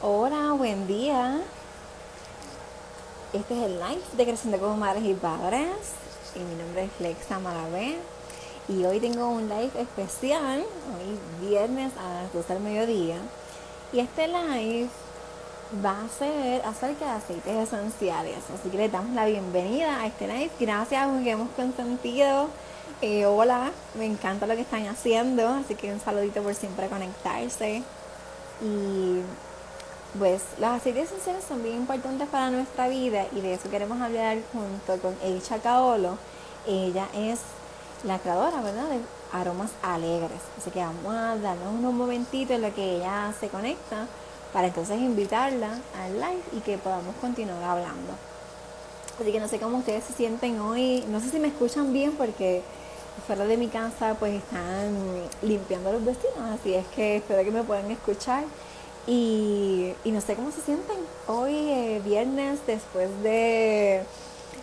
Hola, buen día. Este es el live de Creciendo como Madres y Padres. Y mi nombre es Lexa Malavé. Y hoy tengo un live especial, hoy viernes a las 12 del mediodía. Y este live va a ser acerca de aceites esenciales. Así que le damos la bienvenida a este live. Gracias porque hemos consentido. Eh, hola, me encanta lo que están haciendo. Así que un saludito por siempre conectarse. Y pues los aceites esenciales son bien importantes para nuestra vida y de eso queremos hablar junto con Eicha Caolo. Ella es la creadora, ¿verdad? De aromas alegres. Así que vamos a darnos unos momentitos en lo que ella se conecta para entonces invitarla al live y que podamos continuar hablando. Así que no sé cómo ustedes se sienten hoy. No sé si me escuchan bien porque fuera de mi casa pues están limpiando los vestidos. Así es que espero que me puedan escuchar. Y, no sé cómo se sienten hoy, eh, viernes, después de,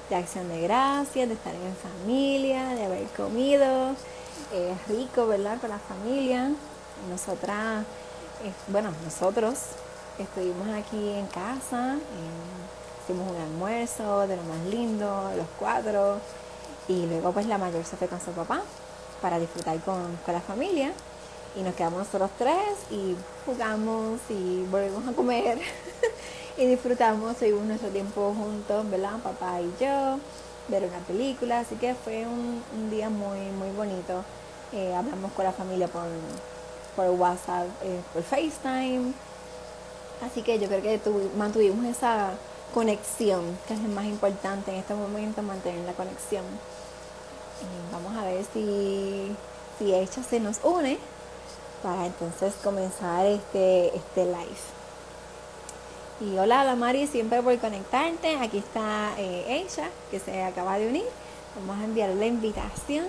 de, Acción de Gracias, de estar en familia, de haber comido. Es rico, ¿verdad? Con la familia. Nosotras, bueno, nosotros estuvimos aquí en casa, hicimos un almuerzo de lo más lindo, los cuatro. Y luego pues la mayor se fue con su papá para disfrutar con, con la familia y nos quedamos nosotros tres y jugamos y volvemos a comer y disfrutamos, seguimos nuestro tiempo juntos, ¿verdad? Papá y yo, ver una película, así que fue un, día muy, muy bonito. Eh, hablamos con la familia por, por WhatsApp, eh, por FaceTime, así que yo creo que mantuvimos esa conexión, que es lo más importante en este momento, mantener la conexión. vamos a ver si, si ella se nos une para entonces comenzar este, este live. Y hola la Mari, siempre por conectarte. Aquí está eh, ella, que se acaba de unir. Vamos a enviar la invitación.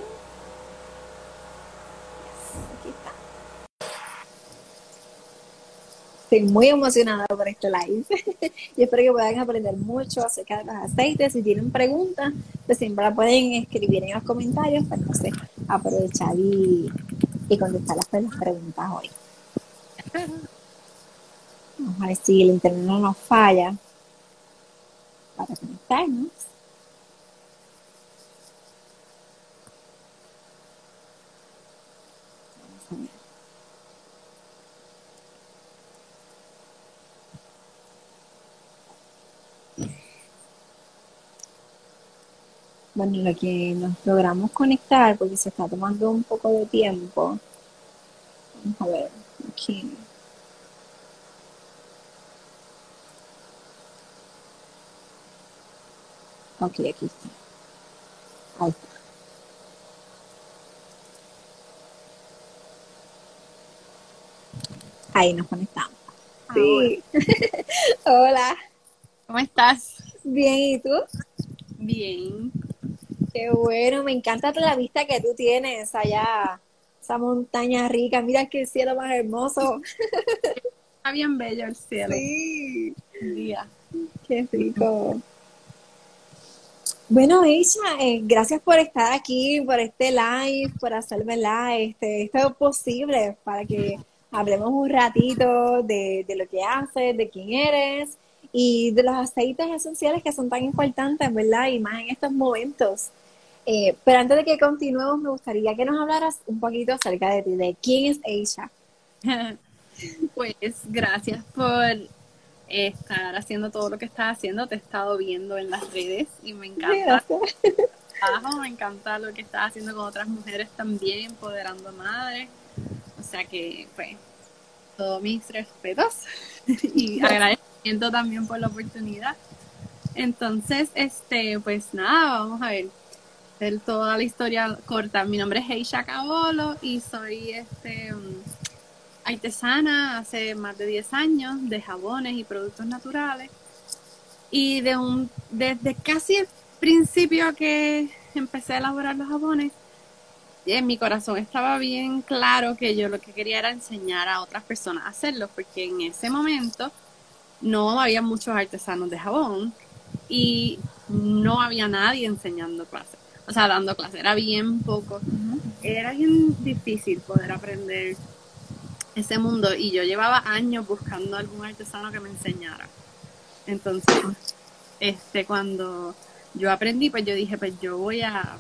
aquí está. Estoy muy emocionada por este live. y espero que puedan aprender mucho acerca de los aceites. Si tienen preguntas, pues siempre la pueden escribir en los comentarios para sé, aprovechar y y contestar las, preguntas hoy. Vamos a ver si el internet no nos falla para conectarnos. Bueno, lo que nos logramos conectar, porque se está tomando un poco de tiempo. Vamos a ver, aquí. Ok, aquí está. Ahí está. Ahí nos conectamos. Sí. Hola. ¿Cómo estás? Bien, ¿y tú? Bien. Qué bueno, me encanta la vista que tú tienes allá, esa montaña rica. Mira qué cielo más hermoso. Está bien bello el cielo. Sí. Día. Qué rico. Bueno, Isha, eh, gracias por estar aquí, por este live, por hacerme este, esto posible para que hablemos un ratito de, de lo que haces, de quién eres y de los aceites esenciales que son tan importantes, ¿verdad? Y más en estos momentos. Eh, pero antes de que continuemos, me gustaría que nos hablaras un poquito acerca de ti, de quién es Aisha. pues gracias por estar haciendo todo lo que estás haciendo. Te he estado viendo en las redes y me encanta. me encanta lo que estás haciendo con otras mujeres también, empoderando madres. O sea que, pues, todos mis respetos y agradecimiento también por la oportunidad. Entonces, este, pues nada, vamos a ver toda la historia corta. Mi nombre es Heisha Cabolo y soy este um, artesana hace más de 10 años de jabones y productos naturales. Y de un, desde casi el principio que empecé a elaborar los jabones, en mi corazón estaba bien claro que yo lo que quería era enseñar a otras personas a hacerlo, porque en ese momento no había muchos artesanos de jabón y no había nadie enseñando clases o sea, dando clases, era bien poco. Era bien difícil poder aprender ese mundo y yo llevaba años buscando algún artesano que me enseñara. Entonces, este, cuando yo aprendí, pues yo dije, pues yo voy a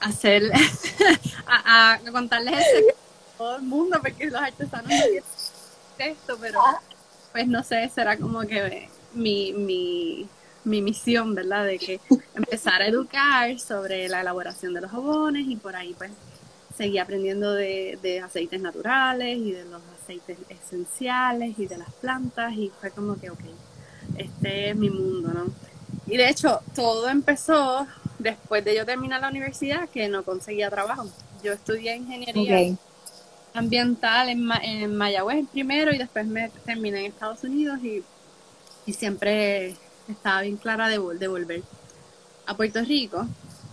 hacer, a, contarles a todo el mundo, porque los artesanos no esto, pero pues no sé, será como que mi, mi, mi misión, ¿verdad? De que empezar a educar sobre la elaboración de los jabones y por ahí pues seguí aprendiendo de, de aceites naturales y de los aceites esenciales y de las plantas y fue como que, ok, este es mi mundo, ¿no? Y de hecho, todo empezó después de yo terminar la universidad que no conseguía trabajo. Yo estudié ingeniería ambiental en, en Mayagüez primero y después me terminé en Estados Unidos y, siempre estaba bien clara de, de, volver a Puerto Rico.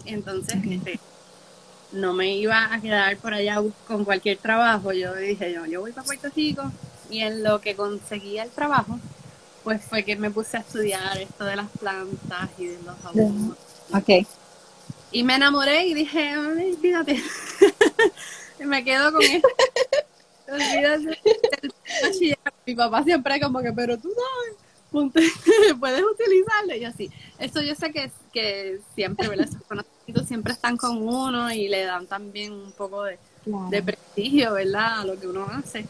Entonces, este, no me iba a quedar por allá con cualquier trabajo. Yo dije, yo, yo voy para Puerto Rico y en lo que conseguía el trabajo, pues fue que me puse a estudiar esto de las plantas y de los jabones. Ok. Y me enamoré y dije, ay, fíjate, me quedo con esto. Mi papá siempre como que, pero tú sabes, puedes utilizarlo y así. Eso yo sé que, que siempre, ¿verdad? Esos conocimientos siempre están con uno y le dan también un poco de, de prestigio, ¿verdad? A lo que uno hace.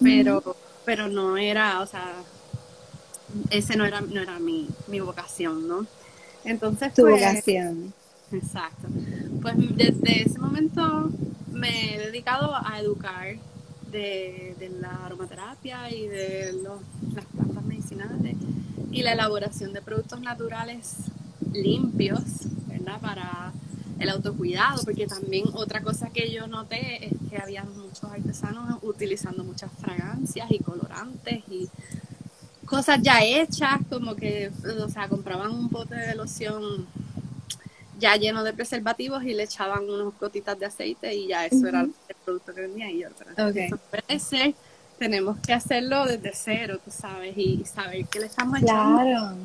Pero, pero no era, o sea, ese no era, no era mi, mi vocación, ¿no? Entonces, tu pues, vocación. Exacto. Pues desde ese momento me he dedicado a educar de, la aromaterapia y de las plantas medicinales y la elaboración de productos naturales limpios, ¿verdad? Para el autocuidado, porque también otra cosa que yo noté es que había muchos artesanos utilizando muchas fragancias y colorantes y cosas ya hechas, como que, o sea, compraban un pote de loción ya lleno de preservativos y le echaban unas gotitas de aceite y ya eso era el producto que vendía y yo, pero eso puede ser, tenemos que hacerlo desde cero, tú sabes, y saber que le estamos echando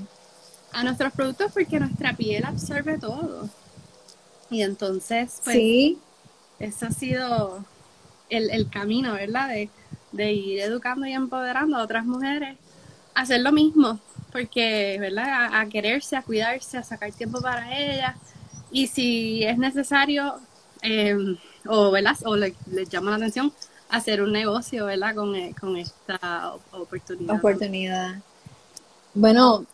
a nuestros productos porque nuestra piel absorbe todo. Y entonces, pues, ¿Sí? eso ha sido el, el camino, ¿verdad? De, de ir educando y empoderando a otras mujeres a hacer lo mismo, porque, ¿verdad? A, a, quererse, a cuidarse, a sacar tiempo para ellas y si es necesario, em, o, ¿verdad? o le, llama la atención, hacer un negocio ¿verdad? Con, eh, con esta oportunidad. Oportunidad. Bueno,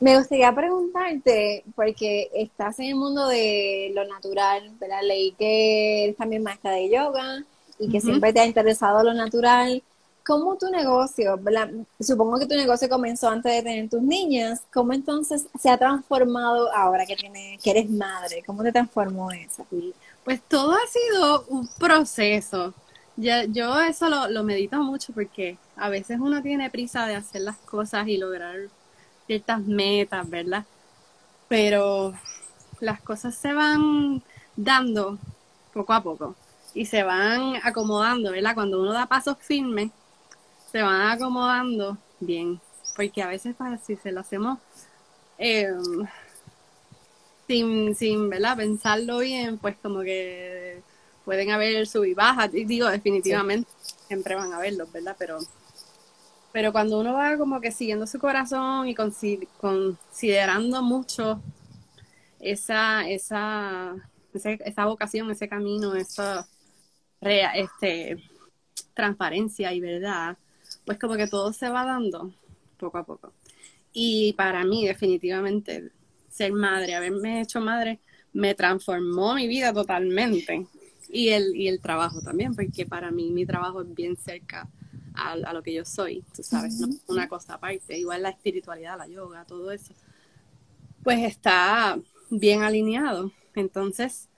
me gustaría preguntarte, porque estás en el mundo de lo natural, ¿verdad? Leí que eres también maestra de yoga y que siempre te ha interesado lo natural. ¿Cómo tu negocio, supongo que tu negocio comenzó antes de tener tus niñas, ¿cómo entonces se ha transformado ahora que, tiene, que eres madre? ¿Cómo te transformó eso? Pues todo ha sido un proceso. Yo, yo eso lo, lo medito mucho porque a veces uno tiene prisa de hacer las cosas y lograr ciertas metas, ¿verdad? Pero las cosas se van dando poco a poco y se van acomodando, ¿verdad? Cuando uno da pasos firmes, se van acomodando bien, porque a veces si se lo hacemos em, sin, sin ¿verdad? pensarlo bien, pues como que pueden haber sub y bajas, digo definitivamente siempre van a verlos, ¿verdad? Pero pero cuando uno va como que siguiendo su corazón y considerando mucho esa, esa, esa vocación, ese camino, esa este, transparencia y verdad, pues como que todo se va dando poco a poco. Y para mí definitivamente ser madre, haberme hecho madre, me transformó mi vida totalmente. Y el, y el trabajo también, porque para mí mi trabajo es bien cerca a, lo que yo soy, tú sabes, no una cosa aparte. Igual la espiritualidad, la yoga, todo eso, pues está bien alineado. Entonces,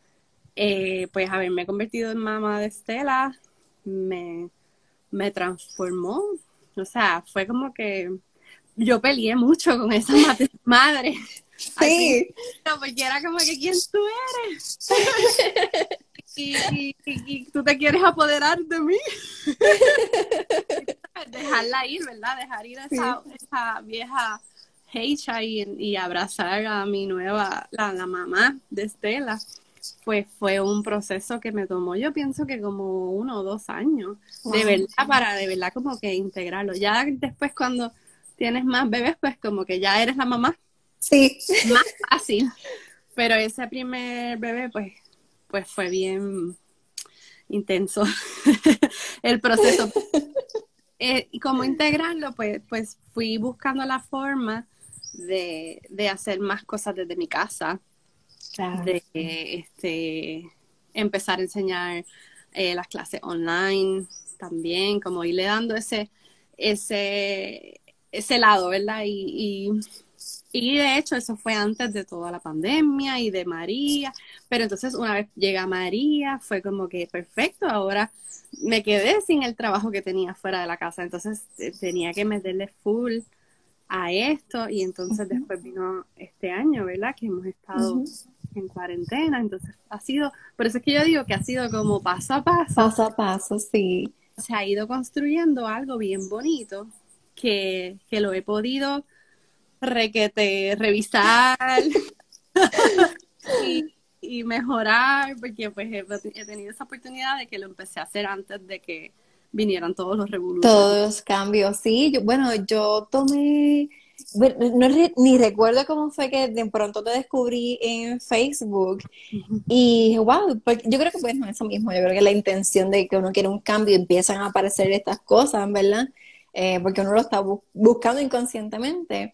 eh, pues haberme convertido en mamá de Estela me, me transformó. O sea, fue como que yo peleé mucho con esa madre. Sí. porque era como que, ¿quién tú eres? y, tú te quieres apoderar de mí. Dejarla ir, ¿verdad? Dejar ir a esa, esa vieja hecha y, y, abrazar a mi nueva, la, la mamá de Estela. Pues fue un proceso que me tomó, yo pienso que como uno o dos años, de verdad, para de verdad como que integrarlo. Ya después cuando tienes más bebés, pues como que ya eres la mamá. Sí. Más fácil. Pero ese primer bebé, pues, pues fue bien intenso el proceso. Eh, y como integrarlo, pues, pues fui buscando la forma de, hacer más cosas desde mi casa. De este, empezar a enseñar eh, las clases online también, como irle dando ese, ese, ese lado, ¿verdad? Y, y, de hecho eso fue antes de toda la pandemia y de María, pero entonces una vez llega María fue como que perfecto, ahora me quedé sin el trabajo que tenía fuera de la casa, entonces eh, tenía que meterle full a esto y entonces después vino este año, ¿verdad? Que hemos estado en cuarentena, entonces ha sido, por eso es que yo digo que ha sido como paso a paso. Paso a paso, sí. Se ha ido construyendo algo bien bonito que, que lo he podido requete, revisar y, y, mejorar, porque pues he, tenido esa oportunidad de que lo empecé a hacer antes de que vinieran todos los revoluciones. Todos los cambios, sí. bueno, yo tomé, no, ni recuerdo cómo fue que de pronto te descubrí en Facebook y wow, yo creo que pues no eso mismo, yo creo que la intención de que uno quiere un cambio empiezan a aparecer estas cosas, ¿verdad? Eh, porque uno lo está buscando inconscientemente.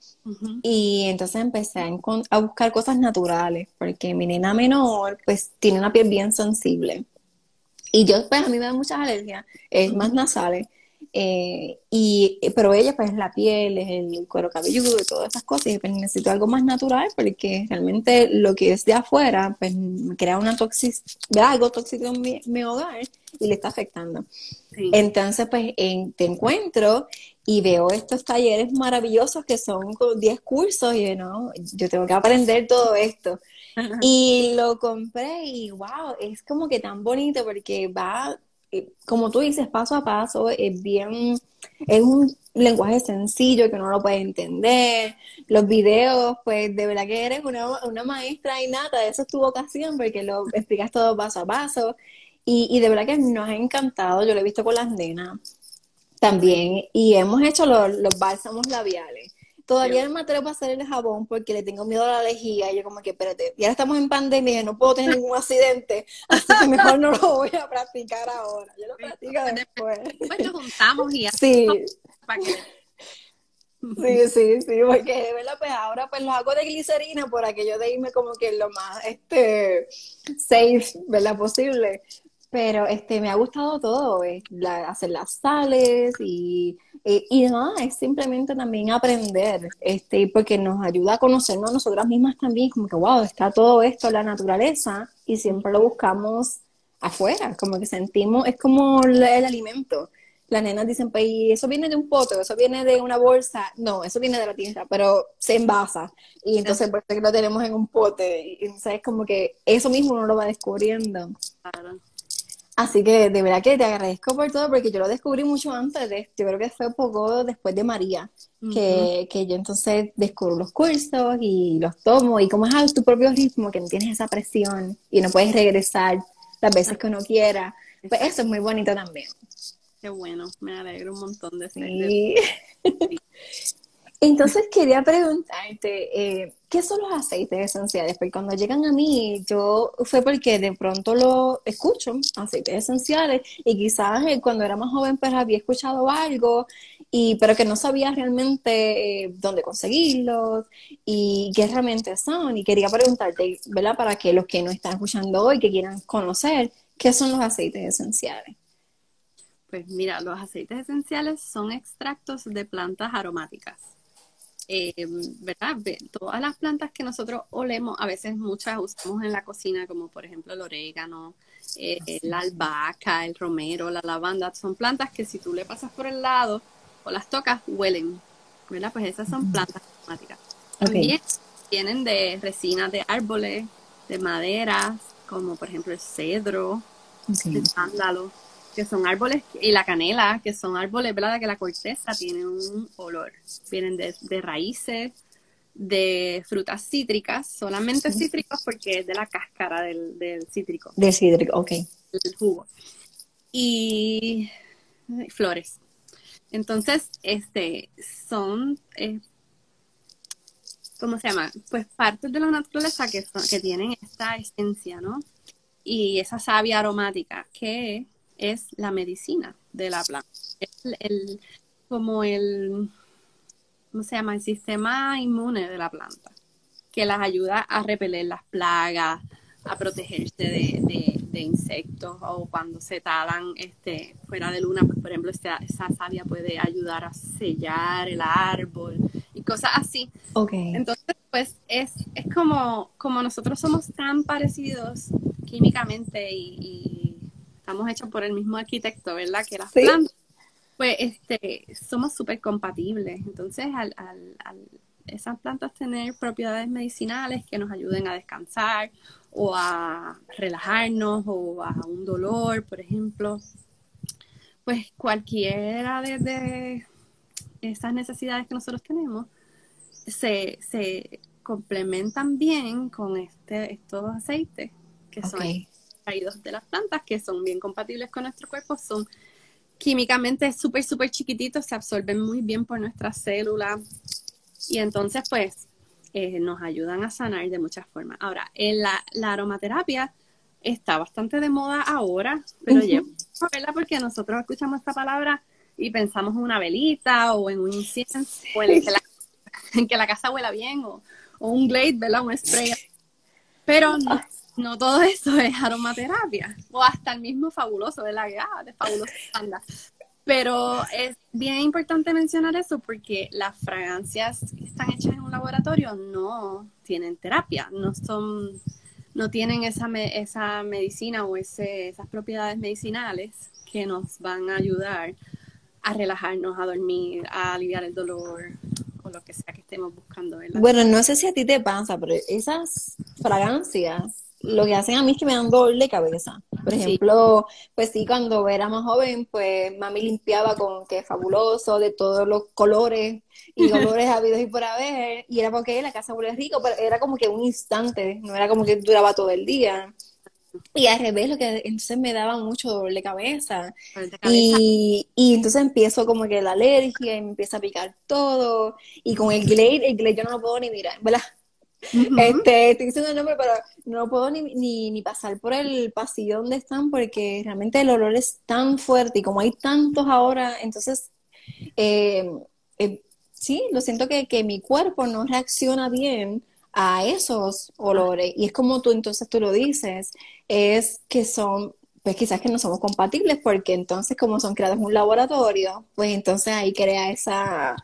Y entonces empecé a, a, buscar cosas naturales, porque mi nena menor pues tiene una piel bien sensible. Y yo, pues, a mí me da muchas alergias, es más nasales. Eh, y, pero ella, pues, la piel, es el cuero cabelludo y todas esas cosas. Y pues, necesito algo más natural porque realmente lo que es de afuera, pues, crea una toxicidad, algo tóxico en mi, hogar y le está afectando. Entonces, pues, te encuentro y veo estos talleres maravillosos que son 10 cursos y, ¿no? yo tengo que aprender todo esto. Y lo compré y wow, es como que tan bonito porque va, eh, como tú dices, paso a paso, es bien, es un lenguaje sencillo que uno lo puede entender. Los videos, pues de verdad que eres una, una maestra innata, eso es tu vocación porque lo explicas todo paso a paso. Y, y de verdad que nos ha encantado, yo lo he visto con las nenas también, y hemos hecho los, los bálsamos labiales. Todavía no me atrevo a hacer el jabón porque le tengo miedo a la lejía. Y yo como que, espérate, ya estamos en pandemia y no puedo tener ningún accidente, así que mejor no lo voy a practicar ahora. Yo lo practico después. Pues nos juntamos y Sí. Sí, sí, sí, porque de verdad, pues ahora pues lo hago de glicerina por aquello de irme como que lo más este safe, ¿verdad? Posible. Pero este me ha gustado todo, hacer las sales y, y, nada, es simplemente también aprender, este, porque nos ayuda a conocernos a nosotras mismas también, como que wow, está todo esto en la naturaleza y siempre lo buscamos afuera, como que sentimos, es como el, alimento. Las nenas dicen, pues, eso viene de un pote, eso viene de una bolsa. No, eso viene de la tierra, pero se envasa. Y entonces, por eso lo tenemos en un pote. Y entonces, es como que eso mismo uno lo va descubriendo. Claro. Así que de verdad que te agradezco por todo, porque yo lo descubrí mucho antes de Yo creo que fue poco después de María, que, que, yo entonces descubro los cursos y los tomo. Y como es a tu propio ritmo, que no tienes esa presión y no puedes regresar las veces que uno quiera, pues eso es muy bonito también. Qué bueno, me alegro un montón de sí. Entonces quería preguntarte, eh, ¿qué son los aceites esenciales? Porque cuando llegan a mí, yo fue porque de pronto lo escucho, aceites esenciales, y quizás eh, cuando era más joven pues había escuchado algo, y, pero que no sabía realmente eh, dónde conseguirlos y qué realmente son. Y quería preguntarte, ¿verdad? Para que los que no están escuchando hoy, que quieran conocer, ¿qué son los aceites esenciales? Pues mira, los aceites esenciales son extractos de plantas aromáticas eh, ¿verdad? Todas las plantas que nosotros olemos, a veces muchas usamos en la cocina, como por ejemplo el orégano, eh, la albahaca, el romero, la lavanda, son plantas que si tú le pasas por el lado o las tocas, huelen, ¿verdad? Pues esas son plantas aromáticas. También vienen de resinas de árboles, de maderas, como por ejemplo el cedro, el sándalo que son árboles, y la canela, que son árboles, ¿verdad? Que la corteza tiene un olor. Vienen de, raíces, de frutas cítricas, solamente cítricos porque es de la cáscara del, del cítrico. Del cítrico, ok. El jugo. Y flores. Entonces, este, son, eh, ¿cómo se llama? Pues partes de la naturaleza que, que tienen esta esencia, ¿no? Y esa savia aromática, que es la medicina de la planta. Es el, como el, ¿cómo se llama? El sistema inmune de la planta, que las ayuda a repeler las plagas, a protegerse de, insectos o cuando se talan este, fuera de luna, pues por ejemplo esa, esa savia puede ayudar a sellar el árbol y cosas así. Okay. Entonces, pues es, es como, como nosotros somos tan parecidos químicamente y, estamos hechos por el mismo arquitecto, ¿verdad? Que las plantas, pues este, somos súper compatibles. Entonces, al, al, al esas plantas tener propiedades medicinales que nos ayuden a descansar o a relajarnos o a un dolor, por ejemplo, pues cualquiera de, esas necesidades que nosotros tenemos se, se complementan bien con este, estos aceites que son traídos de las plantas, que son bien compatibles con nuestro cuerpo, son químicamente súper, súper chiquititos, se absorben muy bien por nuestras células y entonces pues eh, nos ayudan a sanar de muchas formas. Ahora, en la, aromaterapia está bastante de moda ahora, pero llevo a porque nosotros escuchamos esta palabra y pensamos en una velita o en un incienso o en, que, la, casa huela bien o, un glade, ¿verdad? Un spray. Pero no, todo eso es aromaterapia. O hasta el mismo fabuloso, ¿verdad? Ah, de fabuloso anda. Pero es bien importante mencionar eso porque las fragancias que están hechas en un laboratorio no tienen terapia, no son, no tienen esa, esa medicina o ese, esas propiedades medicinales que nos van a ayudar a relajarnos, a dormir, a aliviar el dolor o lo que sea que estemos buscando. Bueno, no sé si a ti te pasa, pero esas fragancias lo que hacen a mí es que me dan dolor de cabeza. Por ejemplo, pues sí, cuando era más joven, pues mami limpiaba con que fabuloso, de todos los colores y colores habidos y por haber, y era porque la casa huele rico, pero era como que un instante, no era como que duraba todo el día. Y al revés, lo que entonces me daba mucho dolor de cabeza. Y, y, entonces empiezo como que la alergia y me empieza a picar todo. Y con el Glade, el Glade yo no lo puedo ni mirar, ¿verdad? Este, estoy diciendo el nombre, pero no puedo ni, ni, pasar por el pasillo donde están porque realmente el olor es tan fuerte y como hay tantos ahora, entonces eh, eh, sí, lo siento que, que mi cuerpo no reacciona bien a esos olores. Y es como tú entonces tú lo dices, es que son, pues quizás que no somos compatibles porque entonces como son creados en un laboratorio, pues entonces ahí crea esa,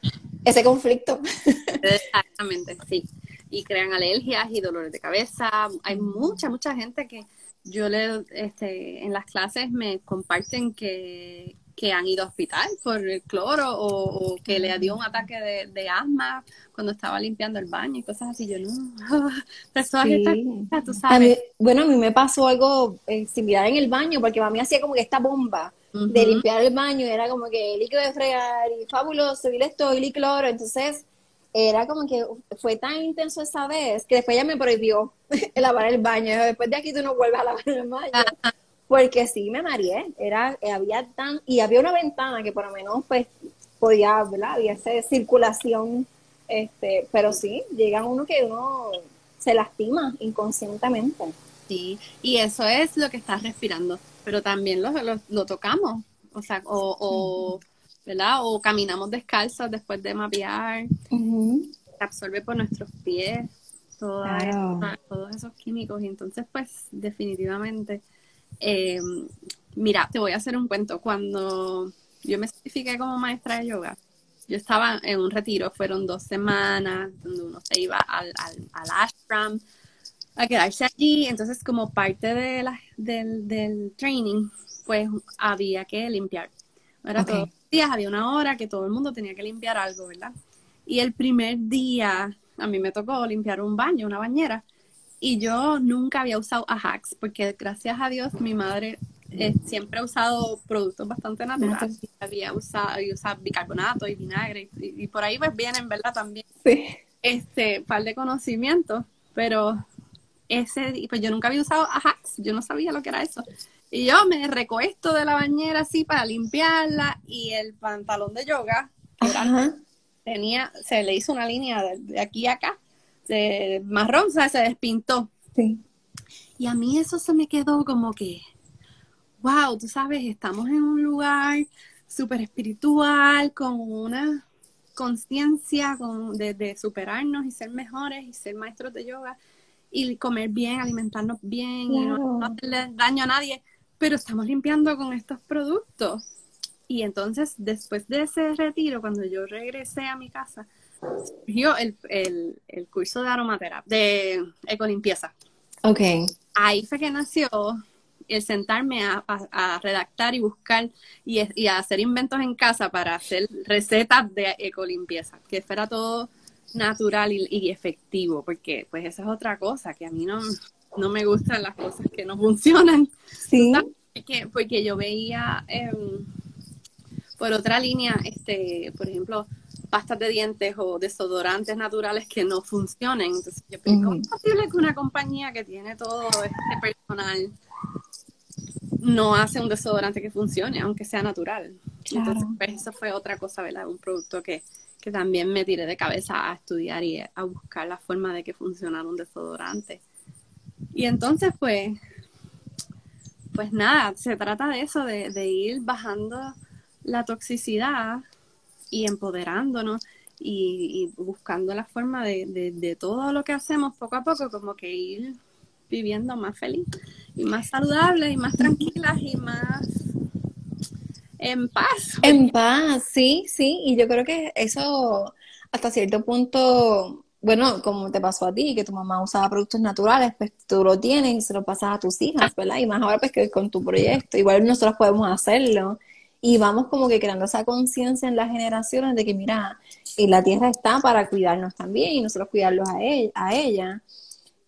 ese conflicto. Exactamente, sí y crean alergias y dolores de cabeza. Hay mucha, mucha gente que yo le, este, en las clases me comparten que, que han ido a hospital por el cloro o, que le dio un ataque de, asma cuando estaba limpiando el baño y cosas así. Yo no, tú sabes. bueno, a mí me pasó algo eh, similar en el baño porque mí hacía como que esta bomba de limpiar el baño era como que líquido de fregar y fabuloso y esto y cloro. Entonces, era como que fue tan intenso esa vez que después ya me prohibió lavar el baño. Después de aquí tú no vuelves a lavar el baño. Porque sí me mareé. Era, había tan, y había una ventana que por lo menos pues podía, ¿verdad? Había esa circulación, este, pero sí, llega uno que uno se lastima inconscientemente. Sí, y eso es lo que estás respirando, pero también lo, lo, tocamos, o sea, o ¿verdad? O caminamos descalzos después de mapear. Se absorbe por nuestros pies todos esos químicos. Y entonces, pues, definitivamente, em, mira, te voy a hacer un cuento. Cuando yo me certifiqué como maestra de yoga, yo estaba en un retiro, fueron dos semanas, donde uno se iba al, al, ashram a quedarse allí. Entonces, como parte de la, del, del training, pues había que limpiar. Era todo días había una hora que todo el mundo tenía que limpiar algo, ¿verdad? Y el primer día a mí me tocó limpiar un baño, una bañera, y yo nunca había usado Ajax, porque gracias a Dios mi madre eh, siempre ha usado productos bastante naturales. Había usado, había usado bicarbonato y vinagre, y, por ahí pues vienen, ¿verdad? También. Sí. este par de conocimientos, pero ese, pues yo nunca había usado Ajax, yo no sabía lo que era eso. Y yo me recuesto de la bañera así para limpiarla y el pantalón de yoga, tenía, se le hizo una línea de, aquí a acá, de marrón, se despintó. Y a mí eso se me quedó como que, wow, tú sabes, estamos en un lugar súper espiritual, con una conciencia de, de, superarnos y ser mejores y ser maestros de yoga y comer bien, alimentarnos bien y no, hacerle daño a nadie, pero estamos limpiando con estos productos. Y entonces, después de ese retiro, cuando yo regresé a mi casa, surgió el, el curso de aromaterapia, de ecolimpieza. Ok. Ahí fue que nació el sentarme a, redactar y buscar y, a hacer inventos en casa para hacer recetas de ecolimpieza, que fuera todo natural y, efectivo, porque pues esa es otra cosa, que a mí no, no me gustan las cosas que no funcionan. Sí. Porque, porque yo veía em, por otra línea, este, por ejemplo, pastas de dientes o desodorantes naturales que no funcionen. Entonces, yo ¿cómo es posible que una compañía que tiene todo este personal no hace un desodorante que funcione, aunque sea natural? Entonces, pues, eso fue otra cosa, ¿verdad? Un producto que, que también me tiré de cabeza a estudiar y a buscar la forma de que funcionara un desodorante. Y entonces, pues, pues nada, se trata de eso, de, de ir bajando la toxicidad y empoderándonos y, buscando la forma de, todo lo que hacemos poco a poco, como que ir viviendo más feliz y más saludable y más tranquilas y más en paz. En paz, sí, sí, y yo creo que eso hasta cierto punto, bueno, como te pasó a ti, que tu mamá usaba productos naturales, pues tú lo tienes y se lo pasas a tus hijas, ¿verdad? Y más ahora pues que con tu proyecto, igual nosotros podemos hacerlo y vamos como que creando esa conciencia en las generaciones de que, mira, y la tierra está para cuidarnos también y nosotros cuidarlos a, él, a ella.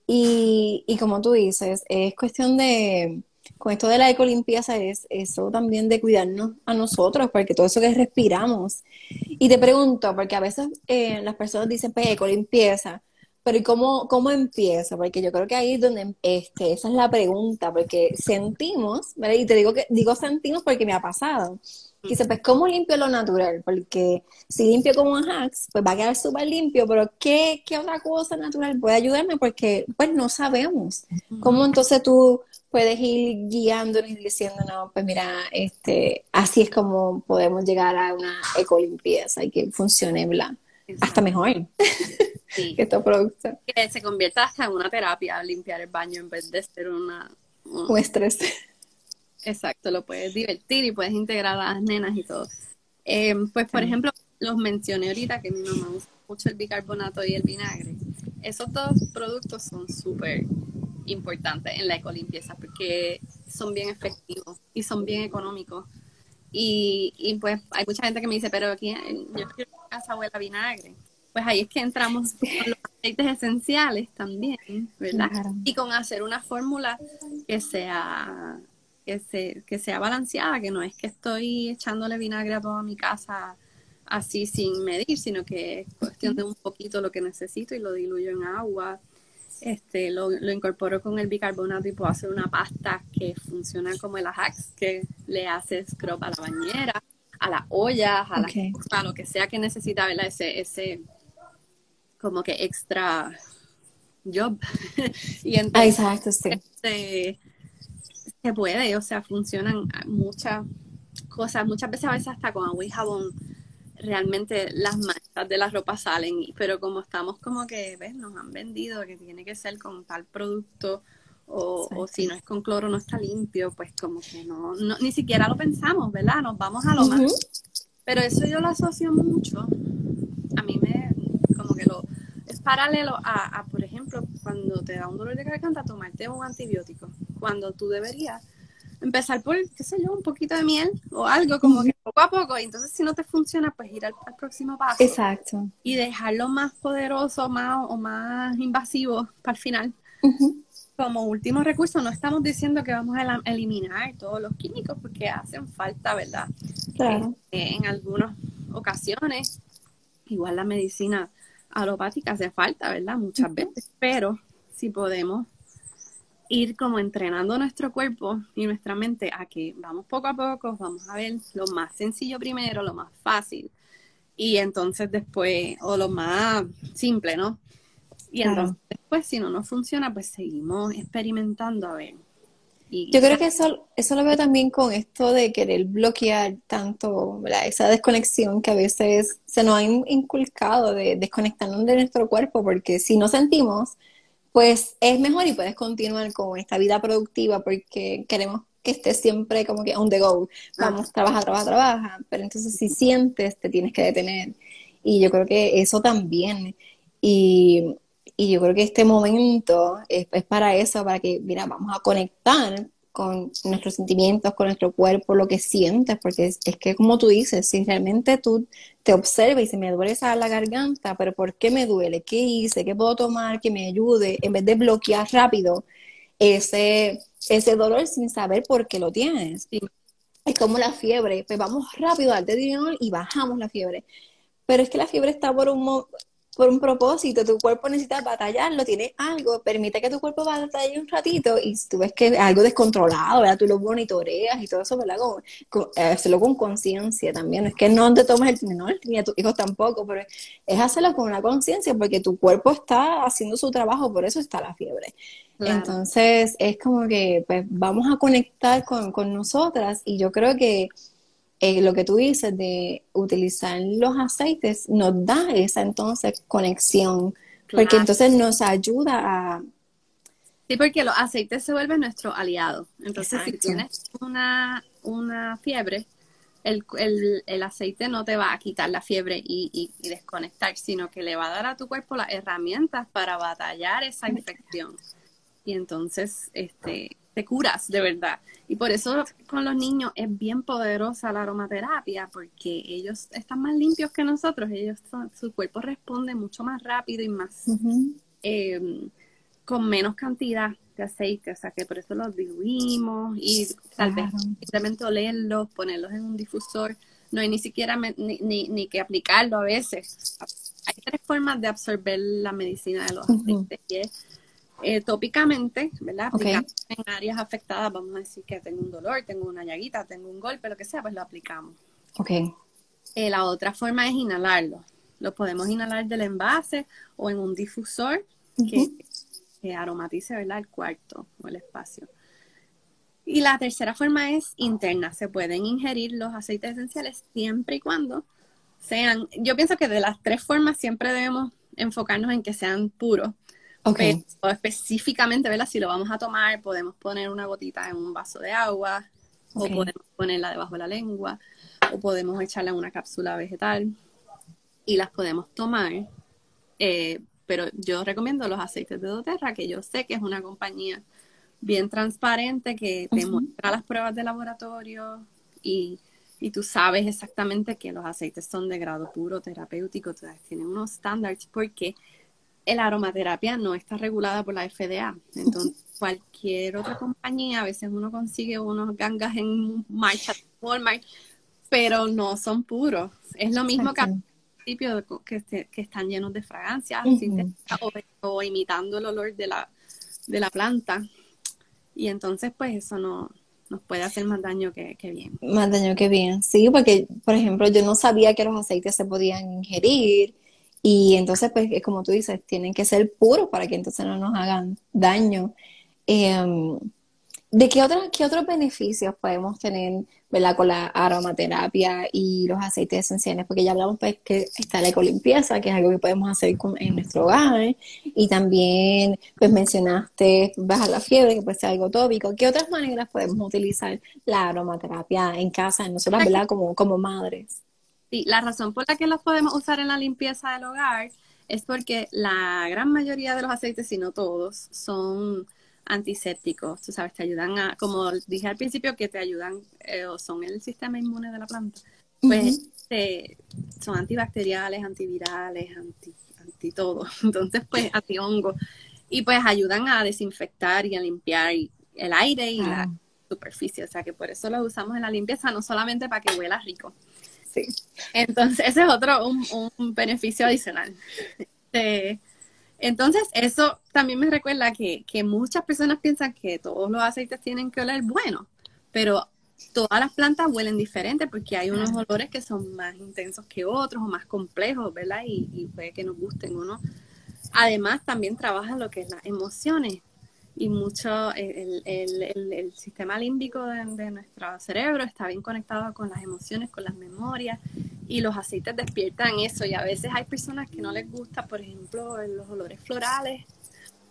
Y, y como tú dices, es cuestión de, con esto de la ecolimpieza, es eso también de cuidarnos a nosotros, porque todo eso que respiramos. Y te pregunto, porque a veces eh, las personas dicen, pues, ecolimpieza, pero ¿y cómo, cómo empieza? Porque yo creo que ahí es donde, este, esa es la pregunta, porque sentimos, ¿vale? Y te digo que digo sentimos porque me ha pasado. Dice, pues, ¿cómo limpio lo natural? Porque si limpio como un hacks, pues va a quedar súper limpio, pero ¿qué, ¿qué, otra cosa natural puede ayudarme? Porque, pues, no sabemos. ¿Cómo entonces tú puedes ir guiándonos y diciendo, no, pues mira, este, así es como podemos llegar a una ecolimpieza y que funcione, bla, hasta mejor. Sí. que producto. Que se convierta hasta en una terapia limpiar el baño en vez de ser una... Un, estrés. Exacto, lo puedes divertir y puedes integrar a las nenas y todo. Em, pues, por ejemplo, los mencioné ahorita que mi mamá usa mucho el bicarbonato y el vinagre. Esos dos productos son súper importantes en la ecolimpieza porque son bien efectivos y son bien económicos. Y, y pues hay mucha gente que me dice, pero aquí yo quiero casa huela vinagre pues ahí es que entramos con los aceites esenciales también, ¿verdad? Y con hacer una fórmula que sea, que, que sea balanceada, que no es que estoy echándole vinagre a toda mi casa así sin medir, sino que es cuestión de un poquito lo que necesito y lo diluyo en agua. Este, lo, lo incorporo con el bicarbonato y puedo hacer una pasta que funciona como el Ajax, que le hace scrub a la bañera, a las ollas, a, a lo que sea que necesita, ¿verdad? Ese, ese, como que extra job. y entonces, Exacto, sí. Este, se puede, o sea, funcionan muchas cosas, muchas veces a veces hasta con agua y jabón realmente las manchas de la ropa salen, pero como estamos como que, ¿ves? Nos han vendido que tiene que ser con tal producto o, o si no es con cloro no está limpio, pues como que no, no ni siquiera lo pensamos, ¿verdad? Nos vamos a lo más. Pero eso yo lo asocio mucho. A mí me, como que lo, es paralelo a, por ejemplo, cuando te da un dolor de garganta, tomarte un antibiótico, cuando tú deberías empezar por, qué sé yo, un poquito de miel o algo como que poco a poco, y entonces si no te funciona, pues ir al, próximo paso. Exacto. Y dejarlo más poderoso más, o más invasivo para el final. Como último recurso, no estamos diciendo que vamos a eliminar todos los químicos porque hacen falta, ¿verdad? Claro. Eh, en algunas ocasiones, igual la medicina alopática hace falta, ¿verdad? Muchas veces, pero si podemos ir como entrenando nuestro cuerpo y nuestra mente a que vamos poco a poco, vamos a ver lo más sencillo primero, lo más fácil, y entonces después, o lo más simple, ¿no? Y entonces después, si no nos funciona, pues seguimos experimentando a ver. Yo creo que eso, eso lo veo también con esto de querer bloquear tanto esa desconexión que a veces se nos ha inculcado de desconectarnos de nuestro cuerpo, porque si no sentimos, pues es mejor y puedes continuar con esta vida productiva porque queremos que estés siempre como que on the go. Vamos, trabaja, trabaja, trabaja. Pero entonces si sientes, te tienes que detener. Y yo creo que eso también. Y, yo creo que este momento es, es, para eso, para que, mira, vamos a conectar con nuestros sentimientos, con nuestro cuerpo, lo que sientes, porque es, que como tú dices, si realmente tú te observas y se me duele esa la garganta, pero ¿por qué me duele? ¿Qué hice? ¿Qué puedo tomar que me ayude? En vez de bloquear rápido ese, ese dolor sin saber por qué lo tienes. Es como la fiebre, pues vamos rápido al dedinol y bajamos la fiebre. Pero es que la fiebre está por un, por un propósito, tu cuerpo necesita batallarlo, tiene algo, permite que tu cuerpo batalle un ratito y tú ves que es algo descontrolado, ¿verdad? Tú lo monitoreas y todo eso, ¿verdad? Con, eh, hacerlo con conciencia también, es que no te tomes el no, ni a tus hijos tampoco, pero es hacerlo con una conciencia porque tu cuerpo está haciendo su trabajo, por eso está la fiebre. Entonces, es como que pues vamos a conectar con, con nosotras y yo creo que eh, lo que tú dices de utilizar los aceites nos da esa entonces conexión, porque entonces nos ayuda a... Sí, porque los aceites se vuelven nuestro aliado. Entonces, si tienes una, una fiebre, el, el, aceite no te va a quitar la fiebre y, y, desconectar, sino que le va a dar a tu cuerpo las herramientas para batallar esa infección. Y entonces, este, te curas de verdad. Y por eso con los niños es bien poderosa la aromaterapia, porque ellos están más limpios que nosotros, ellos su cuerpo responde mucho más rápido y más em, con menos cantidad de aceite, o sea que por eso los diluimos y tal vez simplemente olerlos, ponerlos en un difusor, no hay ni siquiera ni, ni, que aplicarlo a veces. Hay tres formas de absorber la medicina de los aceites eh, tópicamente, ¿verdad? en áreas afectadas, vamos a decir que tengo un dolor, tengo una llaguita, tengo un golpe, lo que sea, pues lo aplicamos. Ok. Eh, la otra forma es inhalarlo. Lo podemos inhalar del envase o en un difusor que, aromatice, ¿verdad? El cuarto o el espacio. Y la tercera forma es interna. Se pueden ingerir los aceites esenciales siempre y cuando sean, yo pienso que de las tres formas siempre debemos enfocarnos en que sean puros Okay. o específicamente, ¿verdad? Si lo vamos a tomar, podemos poner una gotita en un vaso de agua, o podemos ponerla debajo de la lengua, o podemos echarla en una cápsula vegetal y las podemos tomar. Eh, pero yo recomiendo los aceites de doTERRA, que yo sé que es una compañía bien transparente, que te muestra las pruebas de laboratorio y, y, tú sabes exactamente que los aceites son de grado puro terapéutico, tienen unos estándares porque la aromaterapia no está regulada por la FDA. Entonces, cualquier otra compañía, a veces uno consigue unos gangas en marcha Walmart, pero no son puros. Es lo mismo que al principio que, que, están llenos de fragancias o, imitando el olor de la, de la planta. Y entonces, pues eso no nos puede hacer más daño que, que bien. Más daño que bien, sí, porque, por ejemplo, yo no sabía que los aceites se podían ingerir y entonces, pues, como tú dices, tienen que ser puros para que entonces no nos hagan daño. Em, ¿De qué otros, qué otros beneficios podemos tener ¿verdad? con la aromaterapia y los aceites esenciales? Porque ya hablamos pues, que está la ecolimpieza, que es algo que podemos hacer en nuestro hogar. Y también pues mencionaste bajar la fiebre, que puede ser algo tópico. ¿Qué otras maneras podemos utilizar la aromaterapia en casa, nosotros, ¿verdad? Como, como madres. Sí, la razón por la que los podemos usar en la limpieza del hogar es porque la gran mayoría de los aceites, si no todos, son antisépticos, tú sabes, te ayudan a, como dije al principio, que te ayudan eh, o son el sistema inmune de la planta, pues son antibacteriales, antivirales, anti, anti todo, entonces pues anti hongo, y pues ayudan a desinfectar y a limpiar el aire y la superficie, o sea que por eso los usamos en la limpieza, no solamente para que huela rico, Sí. Entonces, ese es otro, un, beneficio adicional. Este, entonces, eso también me recuerda que, que muchas personas piensan que todos los aceites tienen que oler bueno, pero todas las plantas huelen diferente porque hay unos olores que son más intensos que otros o más complejos, ¿verdad? Y, y puede que nos gusten o no. Además, también trabaja lo que es las emociones y mucho el, el, el, sistema límbico de, de, nuestro cerebro está bien conectado con las emociones, con las memorias y los aceites despiertan eso y a veces hay personas que no les gusta, por ejemplo, los olores florales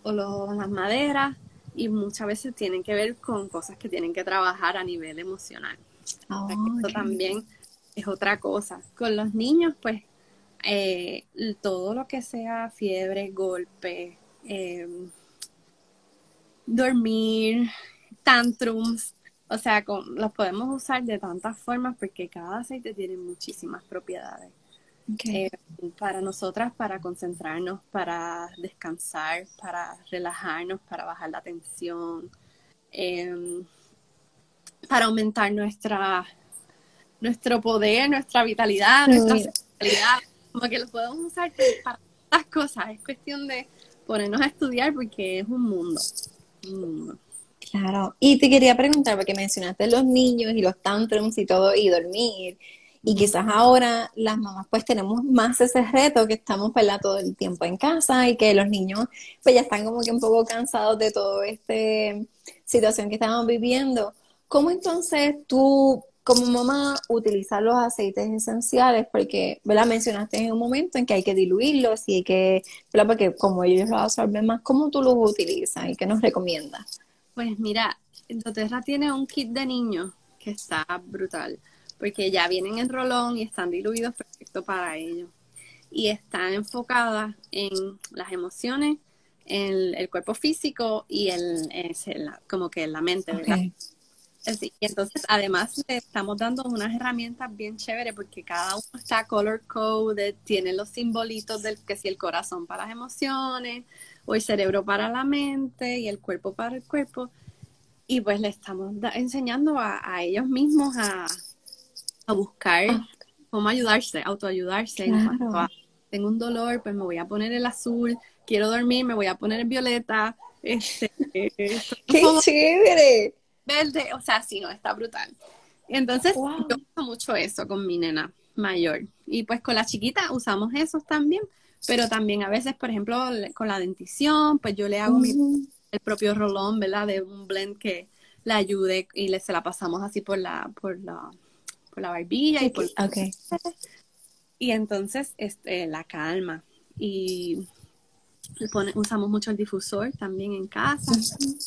o los, las maderas y muchas veces tienen que ver con cosas que tienen que trabajar a nivel emocional. Oh, Esto también es otra cosa. Con los niños, pues, eh, todo lo que sea fiebre, golpe, eh, dormir, tantrums, o sea, los podemos usar de tantas formas porque cada aceite tiene muchísimas propiedades. Eh, para nosotras, para concentrarnos, para descansar, para relajarnos, para bajar la tensión, em, para aumentar nuestra nuestro poder, nuestra vitalidad, nuestra sensibilidad, como que lo podemos usar para tantas cosas. Es cuestión de ponernos a estudiar porque es un mundo. Mundo. Claro, y te quería preguntar, porque mencionaste los niños y los tantrums y todo, y dormir, y quizás ahora las mamás pues tenemos más ese reto que estamos ¿verdad? todo el tiempo en casa y que los niños pues ya están como que un poco cansados de toda esta situación que estamos viviendo. ¿Cómo entonces tú como mamá utilizas los aceites esenciales? Porque ¿verdad? mencionaste en un momento en que hay que diluirlos y hay que, ¿verdad? porque como ellos los absorben más, ¿cómo tú los utilizas y qué nos recomiendas? Pues mira, doTERRA tiene un kit de niños que está brutal porque ya vienen en rolón y están diluidos perfecto para ellos. Y están enfocadas en las emociones, en el cuerpo físico y en, como que en la mente, ¿verdad? Y entonces, además, le estamos dando unas herramientas bien chéveres porque cada uno está color coded, tiene los simbolitos del que si el corazón para las emociones, o el cerebro para la mente y el cuerpo para el cuerpo. Y pues le estamos enseñando a ellos mismos a, a buscar ah. cómo ayudarse, autoayudarse. tengo un dolor, pues me voy a poner el azul, quiero dormir, me voy a poner el violeta. Este, ¡Qué chévere! Verde, o sea, sí, no, está brutal. Entonces, yo uso mucho eso con mi nena mayor. Y pues con la chiquita usamos esos también, pero también a veces, por ejemplo, con la dentición, pues yo le hago mi, el propio rolón, ¿verdad? De un blend que le ayude y le, se la pasamos así por la, por la por la barbilla y por... Okay. Y entonces este, la calma. Y usamos mucho el difusor también en casa,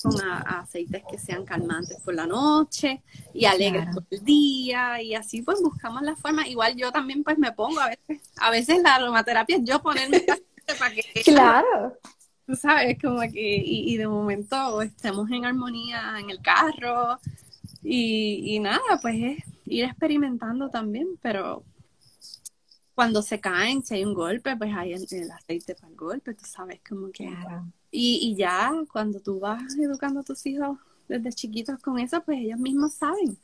con aceites que sean calmantes por la noche y alegres por el día y así pues buscamos la forma. Igual yo también pues me pongo a veces, a veces la aromaterapia yo ponerme para que... Claro. Tú sabes, como que, y, y de momento estemos en armonía en el carro y, y nada, pues es ir experimentando también, pero cuando se caen, si hay un golpe, pues hay el, aceite para el golpe, tú sabes como que... Y, y ya cuando tú vas educando a tus hijos desde chiquitos con eso, pues ellos mismos saben.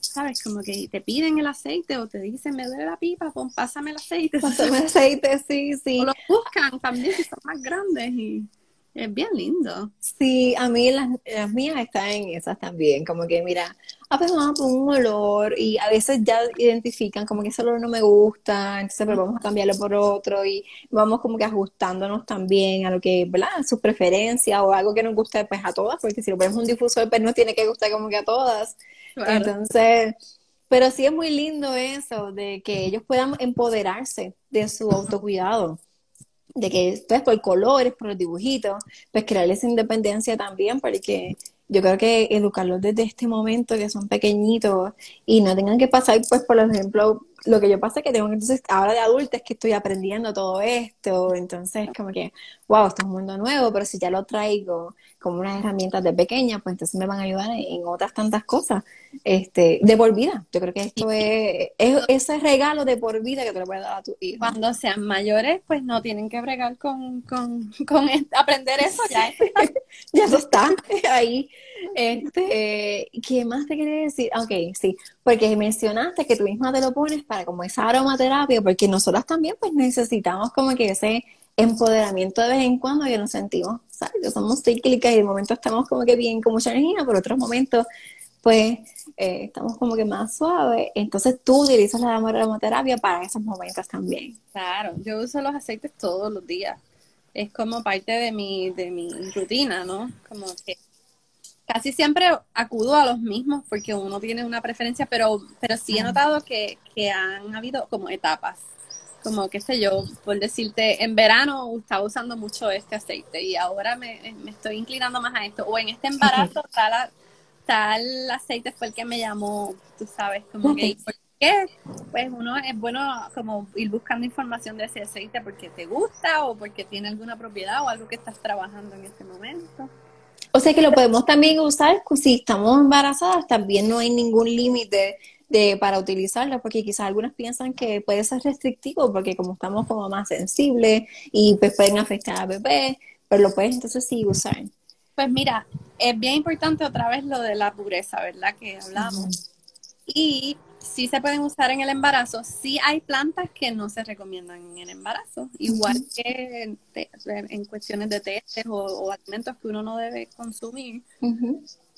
¿Sabes? Como que te piden el aceite o te dicen, me duele la pipa, pon, pásame el aceite. Pásame el aceite, sí, sí. O lo buscan también si son más grandes y es bien lindo. Sí, a mí las, las mías están en esas también, como que mira, a veces vamos por un olor y a veces ya identifican como que ese olor no me gusta, entonces pues vamos a cambiarlo por otro y vamos como que ajustándonos también a lo que, ¿verdad? Sus preferencias o algo que nos guste pues a todas, porque si lo ponemos un difusor pues no tiene que gustar como que a todas. Entonces, pero sí es muy lindo eso, de que ellos puedan empoderarse de su autocuidado de que pues por colores, por los dibujitos, pues crearles esa independencia también, porque yo creo que educarlos desde este momento, que son pequeñitos y no tengan que pasar, pues, por ejemplo, lo que yo pasa es que tengo entonces, ahora de adulta es que estoy aprendiendo todo esto, entonces como que, wow, esto es un mundo nuevo, pero si ya lo traigo como unas herramientas de pequeña, pues entonces me van a ayudar en, otras tantas cosas, este, de por vida. Yo creo que esto es, es ese regalo de por vida que te lo puedes dar a tu hijo. Cuando sean mayores, pues no tienen que bregar con, con, con aprender eso, ya, ya eso está ahí. Este, ¿qué más te quería decir? Ok, sí, porque mencionaste que tú misma te lo pones para como esa aromaterapia, porque nosotras también pues necesitamos como que ese empoderamiento de vez en cuando que nos sentimos, ¿sabes? Que somos cíclicas y de momento estamos como que bien con mucha energía, por otros momentos pues eh, estamos como que más suaves. Entonces tú utilizas la aromaterapia para esos momentos también. Claro, yo uso los aceites todos los días. Es como parte de mi, de mi rutina, ¿no? Como que casi siempre acudo a los mismos porque uno tiene una preferencia, pero, pero sí he notado que, que han habido como etapas. Como, qué sé yo, por decirte, en verano estaba usando mucho este aceite y ahora me, me estoy inclinando más a esto. O en este embarazo tal, tal aceite fue el que me llamó, tú sabes, como que, ¿por qué? Pues uno es bueno como ir buscando información de ese aceite porque te gusta o porque tiene alguna propiedad o algo que estás trabajando en este momento. O sea que lo podemos también usar si estamos embarazadas, también no hay ningún límite de, para utilizarlo, porque quizás algunas piensan que puede ser restrictivo, porque como estamos como más sensibles y pues pueden afectar al bebé, pero lo puedes entonces sí usar. Pues mira, es bien importante otra vez lo de la pureza, ¿verdad? Que hablamos. Y sí se pueden usar en el embarazo. Sí hay plantas que no se recomiendan en el embarazo, igual que en, cuestiones de té o, alimentos que uno no debe consumir.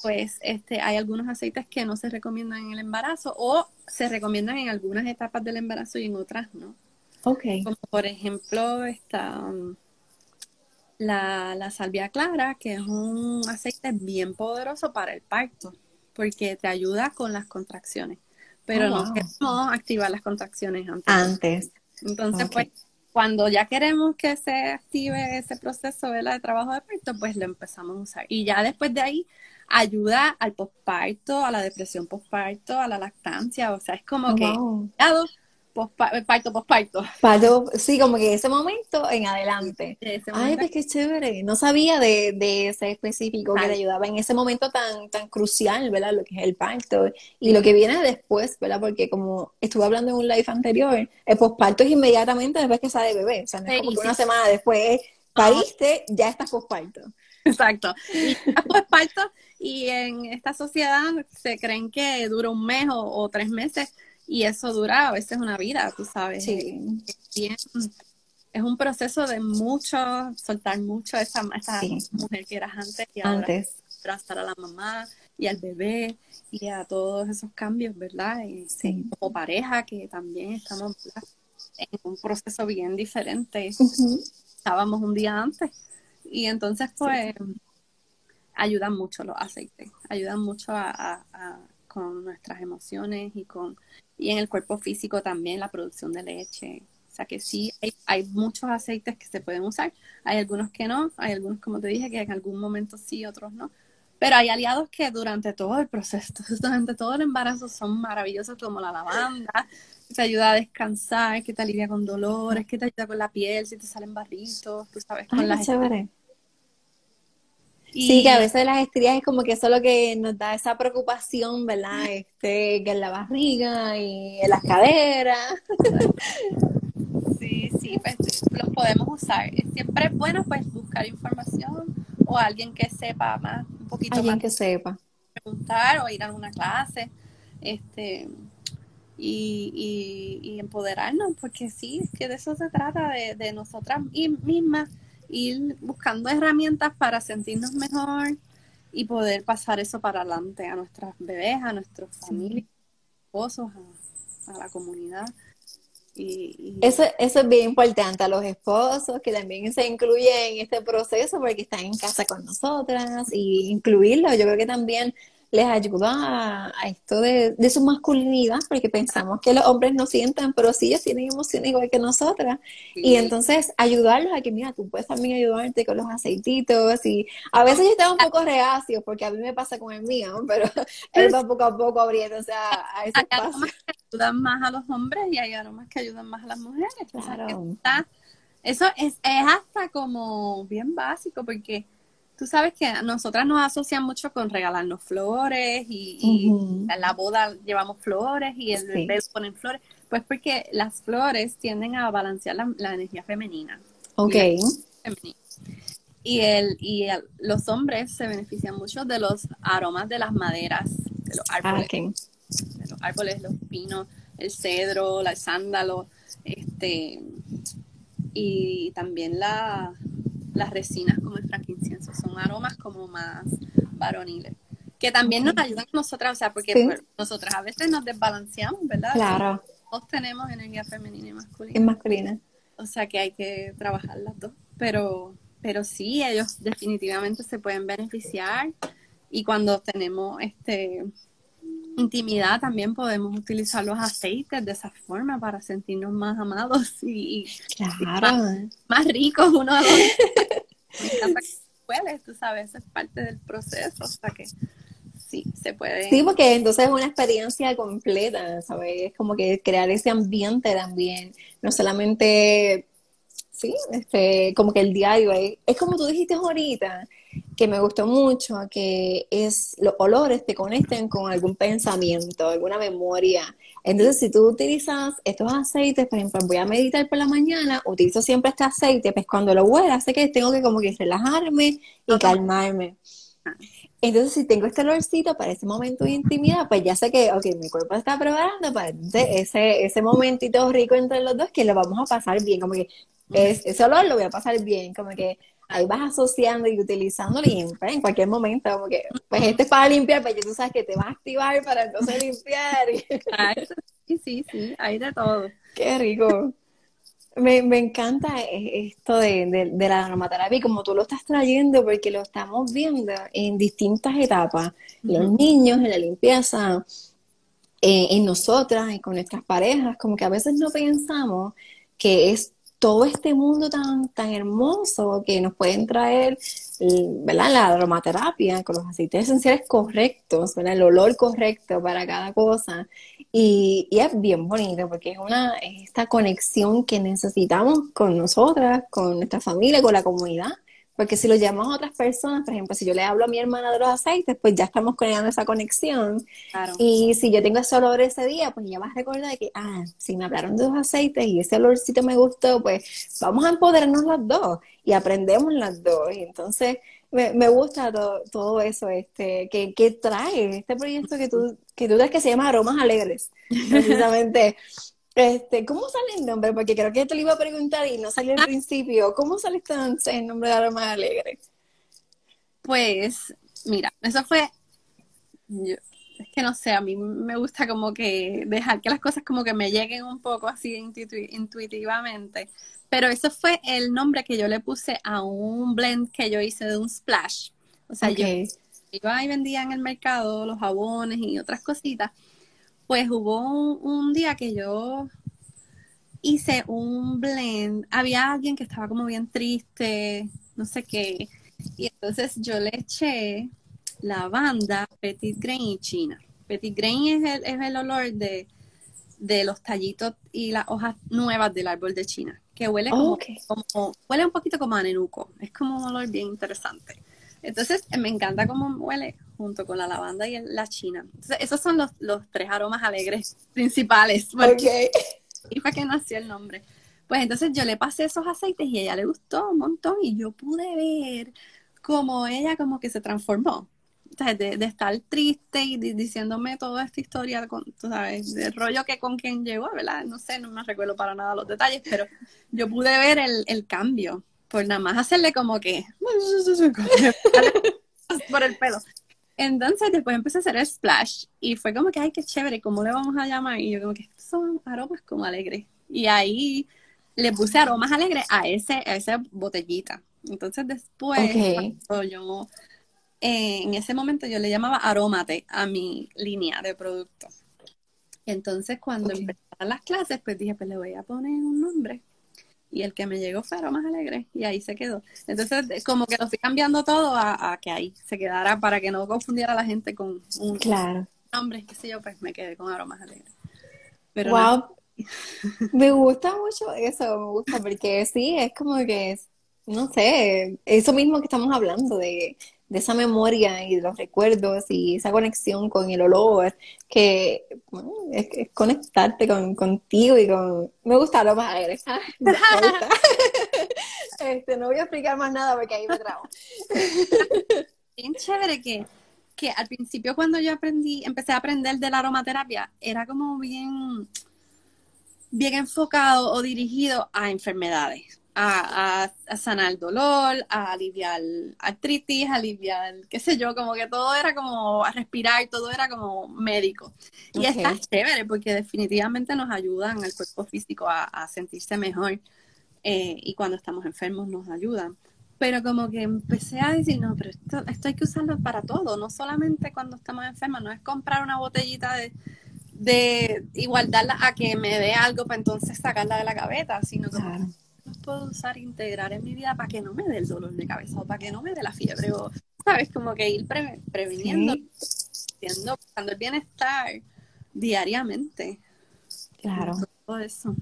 Pues este, hay algunos aceites que no se recomiendan en el embarazo o se recomiendan en algunas etapas del embarazo y en otras no. Ok. Como por ejemplo, esta, um, la, la salvia clara, que es un aceite bien poderoso para el parto, porque te ayuda con las contracciones. Pero oh, no queremos activar las contracciones antes. Antes. Entonces, pues, cuando ya queremos que se active ese proceso de trabajo de parto, pues lo empezamos a usar. Y ya después de ahí, ayuda al posparto, a la depresión posparto, a la lactancia. O sea, es como oh, que parto, posparto. Parto, sí, como que ese momento en adelante. Ay, pues qué chévere. No sabía de, de ese específico que le ayudaba en ese momento tan, tan crucial, ¿verdad? Lo que es el parto y lo que viene después, ¿verdad? Porque como estuve hablando en un live anterior, el posparto es inmediatamente después que sale bebé. O sea, no es como que una semana después pariste, ya estás posparto. Exacto. Y posparto y en esta sociedad se creen que dura un mes o tres meses y eso dura a veces una vida, tú sabes. Sí. Es, un proceso de mucho, soltar mucho esa, esa mujer que eras antes y ahora antes. abrazar a la mamá y al bebé y a todos esos cambios, ¿verdad? Y sí. como pareja que también estamos en un proceso bien diferente. Estábamos un día antes y entonces pues ayudan mucho los aceites, ayudan mucho a, con nuestras emociones y con y en el cuerpo físico también la producción de leche. O sea que sí, hay, muchos aceites que se pueden usar, hay algunos que no, hay algunos, como te dije, que en algún momento sí, otros no. Pero hay aliados que durante todo el proceso, durante todo el embarazo son maravillosos, como la lavanda, que te ayuda a descansar, que te alivia con dolores, que te ayuda con la piel, si te salen barritos, tú sabes, con las Sí, que a veces las estrías es como que eso es lo que nos da esa preocupación, ¿verdad? Este, que en la barriga y en las caderas. Sí, sí, pues los podemos usar. Siempre es bueno pues buscar información o alguien que sepa más, un poquito alguien más. que sepa. Preguntar o ir a una clase, este, y, y, empoderarnos, porque sí, es que de eso se trata, de, de nosotras mismas ir buscando herramientas para sentirnos mejor y poder pasar eso para adelante a nuestras bebés, a nuestras familias, esposos, a, la comunidad. Y, Eso, eso es bien importante a los esposos que también se incluyen en este proceso porque están en casa con nosotras y incluirlos. Yo creo que también les ayuda a, esto de, su masculinidad, porque pensamos que los hombres no sienten, pero sí ellos tienen emociones igual que nosotras. Y entonces ayudarlos a que, mira, tú puedes también ayudarte con los aceititos y a veces yo estaba un poco reacio, porque a mí me pasa con el mío, pero él va poco a poco abriéndose a, a ese espacio. que ayudan más a los hombres y hay aromas que ayudan más a las mujeres. Claro. eso es, es hasta como bien básico, porque tú sabes que nosotras nos asocian mucho con regalarnos flores y, en la boda llevamos flores y el bebé ponen flores. Pues porque las flores tienden a balancear la, energía femenina. Ok. Y, el, y los hombres se benefician mucho de los aromas de las maderas, de los árboles. De los árboles, los pinos, el cedro, el sándalo, este y también la, las resinas como el frankincenso. Son aromas como más varoniles. Que también nos ayudan a nosotras, o sea, porque pues, nosotras a veces nos desbalanceamos, ¿verdad? Claro. Todos tenemos energía femenina y masculina. Es masculina. O sea que hay que trabajar las dos. Pero, pero sí, ellos definitivamente se pueden beneficiar. Y cuando tenemos este intimidad también podemos utilizar los aceites de esa forma para sentirnos más amados y, más, ricos uno los puedes, tú sabes, es parte del proceso, o sea que sí, se puede. Sí, porque entonces es una experiencia completa, ¿sabes? Es como que crear ese ambiente también, no solamente, sí, este, como que el diario, es, es como tú dijiste ahorita, que me gustó mucho, que es los olores te conecten con algún pensamiento, alguna memoria. Entonces, si tú utilizas estos aceites, por ejemplo, voy a meditar por la mañana, utilizo siempre este aceite, pues cuando lo huela, sé que tengo que como que relajarme y calmarme. Entonces, si tengo este olorcito para ese momento de intimidad, pues ya sé que, ok, mi cuerpo está preparando para ese, ese momentito rico entre los dos que lo vamos a pasar bien, como que es, ese olor lo voy a pasar bien, como que ahí vas asociando y utilizando en cualquier momento, como que, pues este es para limpiar, pues ya tú sabes que te va a activar para entonces limpiar. sí, sí, sí, hay de todo. Qué rico. Me, encanta esto de, la aromaterapia y como tú lo estás trayendo, porque lo estamos viendo en distintas etapas. Los niños, en la limpieza, eh, en nosotras y con nuestras parejas, como que a veces no pensamos que es todo este mundo tan, tan hermoso que nos pueden traer, ¿verdad? La aromaterapia con los aceites esenciales correctos. El olor correcto para cada cosa. Y, y, es bien bonito porque es una esta conexión que necesitamos con nosotras, con nuestra familia, con la comunidad. Porque si lo llamamos a otras personas, por ejemplo, si yo le hablo a mi hermana de los aceites, pues ya estamos creando esa conexión. Y si yo tengo ese olor ese día, pues ya vas a recordar que, ah, si me hablaron de los aceites y ese olorcito me gustó, pues vamos a empoderarnos las dos y aprendemos las dos. Y entonces me, me gusta todo, eso este que, que trae este proyecto que tú, que tú traes que se llama Aromas Alegres. Precisamente. Este, ¿Cómo sale el nombre? Porque creo que te lo iba a preguntar y no salió al ah. principio. ¿Cómo sale este el nombre de Aroma Alegre? Pues, mira, eso fue. es que no sé, a mí me gusta como que dejar que las cosas como que me lleguen un poco así intuitivamente. Pero eso fue el nombre que yo le puse a un blend que yo hice de un splash. O sea, yo iba y vendía en el mercado los jabones y otras cositas pues hubo un, día que yo hice un blend, había alguien que estaba como bien triste, no sé qué, y entonces yo le eché lavanda, petit grain y china. Petit grain es el, es el olor de, los tallitos y las hojas nuevas del árbol de China, que huele como, huele un poquito como a nenuco, es como un olor bien interesante. Entonces me encanta cómo huele, junto con la lavanda y la china. esos son los, tres aromas alegres principales. Y fue que nació el nombre. Pues entonces yo le pasé esos aceites y a ella le gustó un montón y yo pude ver cómo ella como que se transformó. de, estar triste y diciéndome toda esta historia, con, tú sabes, del rollo que con quien llegó, ¿verdad? No sé, no me recuerdo para nada los detalles, pero yo pude ver el, el cambio por nada más hacerle como que por el pelo. Entonces después empecé a hacer el splash y fue como que, ay, qué chévere, ¿cómo le vamos a llamar? Y yo como que estos son aromas como alegres. Y ahí le puse aromas alegres a, ese, a esa botellita. Entonces después, yo, eh, en ese momento yo le llamaba aromate a mi línea de producto. Entonces cuando empezaron las clases, pues dije, pues le voy a poner un nombre y el que me llegó fue más alegre y ahí se quedó. Entonces, como que lo fui cambiando todo a, que ahí se quedara para que no confundiera a la gente con un claro. nombre, qué sé yo, pues me quedé con aromas alegres. Pero wow. me gusta mucho eso, me gusta porque sí, es como que, no sé, eso mismo que estamos hablando de de esa memoria y de los recuerdos y esa conexión con el olor, que es, conectarte con, contigo y con... Me gusta lo más alegre. este, no voy a explicar más nada porque ahí me trabo. Bien chévere que, que al principio cuando yo aprendí, empecé a aprender de la aromaterapia, era como bien, bien enfocado o dirigido a enfermedades a, sanar dolor, a aliviar artritis, a aliviar, qué sé yo, como que todo era como a respirar, todo era como médico. Y está chévere porque definitivamente nos ayudan al cuerpo físico a, sentirse mejor eh, y cuando estamos enfermos nos ayudan. Pero como que empecé a decir, no, pero esto, esto hay que usarlo para todo, no solamente cuando estamos enfermos, no es comprar una botellita de, de igualdad a que me dé algo para entonces sacarla de la gaveta, sino que puedo usar, integrar en mi vida para que no me dé el dolor de cabeza o para que no me dé la fiebre o, ¿sabes? Como que ir previniendo, buscando el bienestar diariamente. Claro. Todo eso.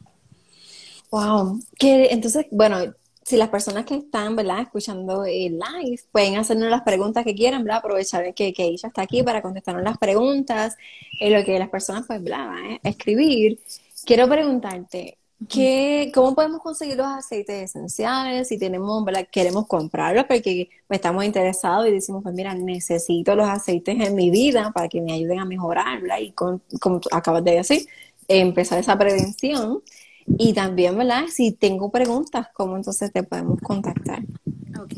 Wow. Que entonces, bueno, si las personas que están, ¿verdad?, escuchando el live, pueden hacernos las preguntas que quieran, ¿verdad? Aprovechar que, que ella está aquí para contestarnos las preguntas, en lo que las personas, pues, ¿verdad?, escribir. Quiero preguntarte, ¿Qué, ¿Cómo podemos conseguir los aceites esenciales? Si tenemos, ¿verdad? queremos comprarlos porque estamos interesados y decimos, pues mira, necesito los aceites en mi vida para que me ayuden a mejorar, ¿verdad? Y con, como acabas de decir, empezar esa prevención. Y también, ¿verdad? Si tengo preguntas, ¿cómo entonces te podemos contactar? Ok,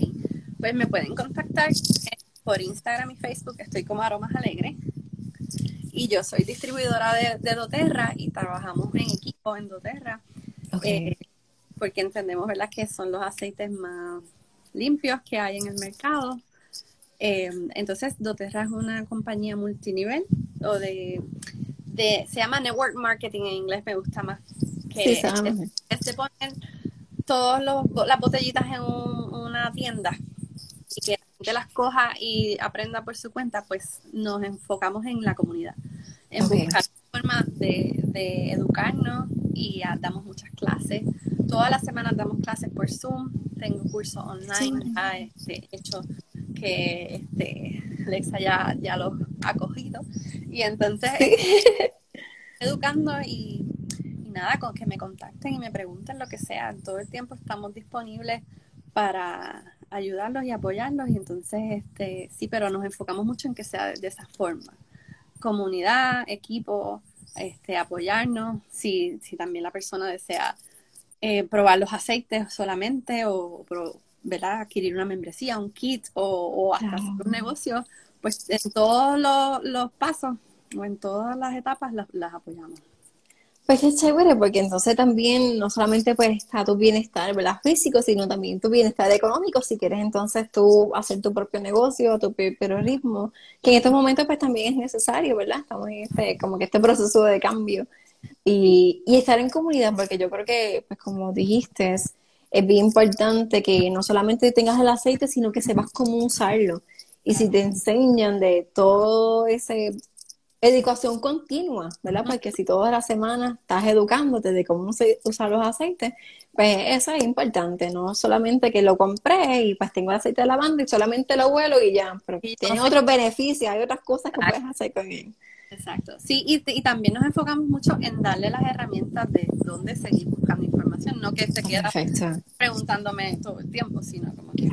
pues me pueden contactar por Instagram y Facebook, estoy como Aromas Alegre y yo soy distribuidora de, doTERRA y trabajamos en equipo en doTERRA eh, porque entendemos ¿verdad? que son los aceites más limpios que hay en el mercado. Eh, entonces, doTERRA es una compañía multinivel o de, se llama Network Marketing en inglés, me gusta más. Que se ponen todas las botellitas en una tienda y que de las coja y aprenda por su cuenta, pues nos enfocamos en la comunidad, en buscar formas de, educarnos y damos muchas clases. Todas las semanas damos clases por Zoom, tengo cursos online este, hecho que este, Alexa ya, ya los ha cogido. Y entonces, educando y, y nada, con que me contacten y me pregunten lo que sea. Todo el tiempo estamos disponibles para ayudarlos y apoyarlos y entonces este sí pero nos enfocamos mucho en que sea de, esa forma comunidad equipo este apoyarnos si, si también la persona desea eh, probar los aceites solamente o ¿verdad? adquirir una membresía un kit o, hasta hacer un negocio pues en todos los, pasos o en todas las etapas las apoyamos pues es chévere porque entonces también no solamente pues está tu bienestar ¿verdad? físico, sino también tu bienestar económico, si quieres entonces tú hacer tu propio negocio, tu propio que en estos momentos pues también es necesario, ¿verdad? Estamos en este, como que este proceso de cambio y, y estar en comunidad, porque yo creo que pues como dijiste, es, es bien importante que no solamente tengas el aceite, sino que sepas cómo usarlo. Y si te enseñan de todo ese educación continua, ¿verdad? Porque si toda la semana estás educándote de cómo se usan los aceites, pues eso es importante, no solamente que lo compré y pues tengo aceite de lavanda y solamente lo huelo y ya, pero tiene otros beneficios, hay otras cosas que puedes hacer con él. Exacto, sí, y, y, también nos enfocamos mucho en darle las herramientas de dónde seguir buscando información, no que se queda preguntándome todo el tiempo, sino como que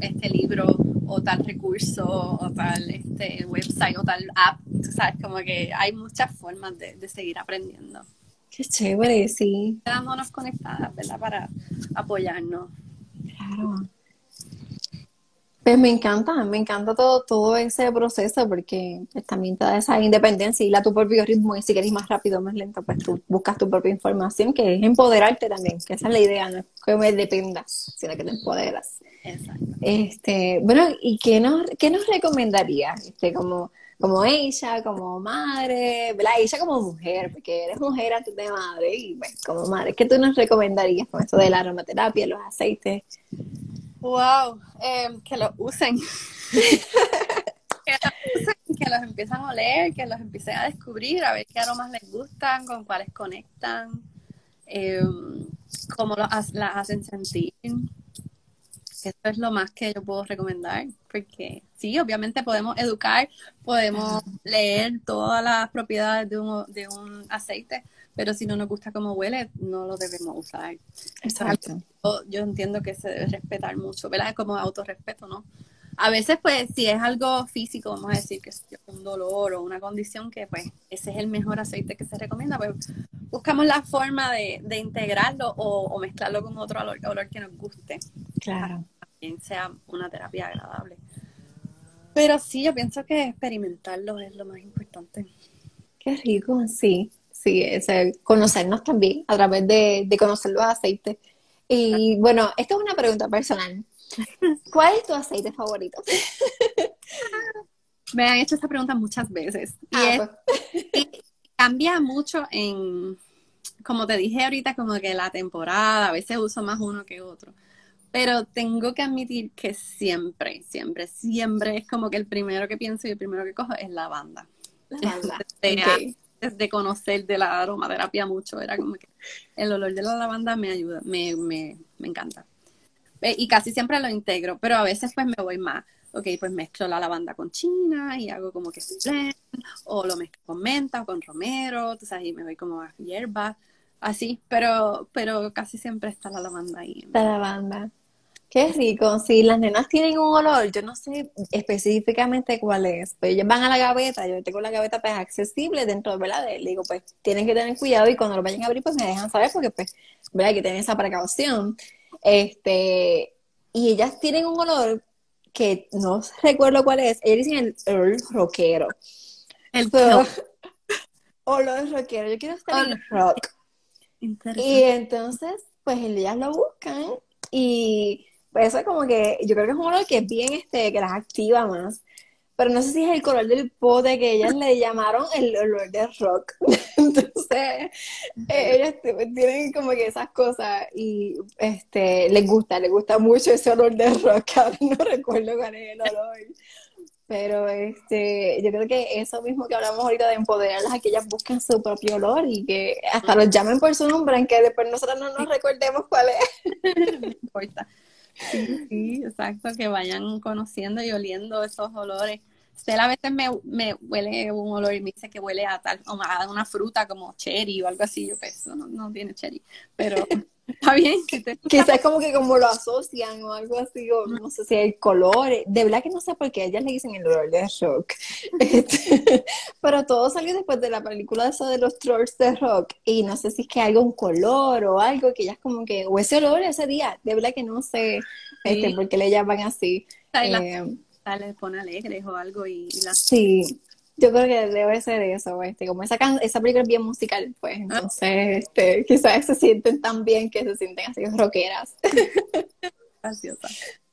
este libro o tal recurso o tal este website o tal app, sabes, como que hay muchas formas de, de seguir aprendiendo. Qué chévere, sí. Quedándonos conectadas, ¿verdad? Para apoyarnos. Claro. Pues me encanta, me encanta todo, todo ese proceso porque pues, también te da esa independencia y la tu propio ritmo y si quieres más rápido más lento, pues tú buscas tu propia información, que es empoderarte también, que esa es la idea, no es que me dependas, sino que te empoderas. Exacto. Este, bueno, ¿y qué nos, qué nos recomendarías? Este, como, como ella, como madre, ¿verdad? Ella como mujer, porque eres mujer antes de madre, y bueno, pues, como madre, ¿qué tú nos recomendarías con esto de la aromaterapia, los aceites? Wow, em, que lo usen. que los usen, que los empiezan a oler, que los empiecen a descubrir, a ver qué aromas les gustan, con cuáles conectan, em, cómo las hacen sentir. Eso es lo más que yo puedo recomendar, porque sí, obviamente podemos educar, podemos leer todas las propiedades de un, de un aceite, pero si no nos gusta cómo huele, no lo debemos usar. Exacto. yo entiendo que se debe respetar mucho, ¿verdad? Como autorrespeto, ¿no? A veces, pues, si es algo físico, vamos a decir que es un dolor o una condición que, pues, ese es el mejor aceite que se recomienda, pues, buscamos la forma de, integrarlo o, mezclarlo con otro olor, olor, que nos guste. Claro. también sea una terapia agradable. Pero sí, yo pienso que experimentarlo es lo más importante. Qué rico, sí. Sí, es, conocernos también a través de, de conocer los aceites. Y bueno, esta es una pregunta personal. ¿Cuál es tu aceite favorito? Me han hecho esta pregunta muchas veces. Y, ah, pues. cambia mucho en, como te dije ahorita, como que la temporada, a veces uso más uno que otro. Pero tengo que admitir que siempre, siempre, siempre es como que el primero que pienso y el primero que cojo es lavanda. Lavanda. Desde, conocer de la aromaterapia mucho, era como que el olor de la lavanda me ayuda, me, me, me encanta. Eh, y casi siempre lo integro, pero a veces pues me voy más. Ok, pues mezclo la lavanda con china y hago como que blend, o lo mezclo con menta o con romero, entonces ahí me voy como a hierba, así, pero, pero casi siempre está la lavanda ahí. La lavanda. Qué rico. Si las nenas tienen un olor, yo no sé específicamente cuál es, pero ellas van a la gaveta, yo tengo la gaveta pues accesible dentro de la digo, pues tienen que tener cuidado y cuando lo vayan a abrir, pues me dejan saber porque pues, ¿verdad? Hay que tener esa precaución. Este, y ellas tienen un olor que no recuerdo cuál es. Ellas dicen el olor rockero. El olor rockero. Yo quiero estar en rock. Y entonces, pues ellas lo buscan y eso es como que yo creo que es un olor que es bien este, que las activa más pero no sé si es el color del pote que ellas le llamaron el olor de rock. Entonces, eh, ellas tienen como que esas cosas y este les gusta, les gusta mucho ese olor de rock. Ahora no recuerdo cuál es el olor. Pero este, yo creo que eso mismo que hablamos ahorita de empoderarlas a que ellas busquen su propio olor y que hasta los llamen por su nombre, aunque después nosotros no nos recordemos cuál es. no importa. Sí, sí, exacto, que vayan conociendo y oliendo esos olores. Usted a veces me, me, huele un olor y me dice que huele a tal, a una fruta como cherry o algo así. Yo pues no, no tiene cherry, pero está bien. Quizás como que como lo asocian o algo así, o no sé si hay colores. De verdad que no sé por qué ellas le dicen el olor de rock. Este, pero todo salió después de la película esa de los trolls de rock. Y no sé si es que hay algún color o algo que ellas como que, o ese olor ese día, de verdad que no sé este, por qué le llaman así. Eh, le pone alegres o algo y, Sí, yo creo que debe ser eso, este, como esa, esa película es bien musical, pues, ah. entonces, este, quizás se sienten tan bien que se sienten así rockeras. Graciosa.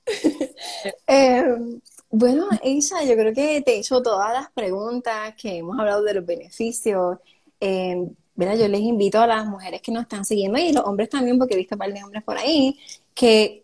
Em, bueno, Isa, yo creo que te he hecho todas las preguntas que hemos hablado de los beneficios. Eh, yo les invito a las mujeres que nos están siguiendo y los hombres también, porque he visto un par de hombres por ahí, que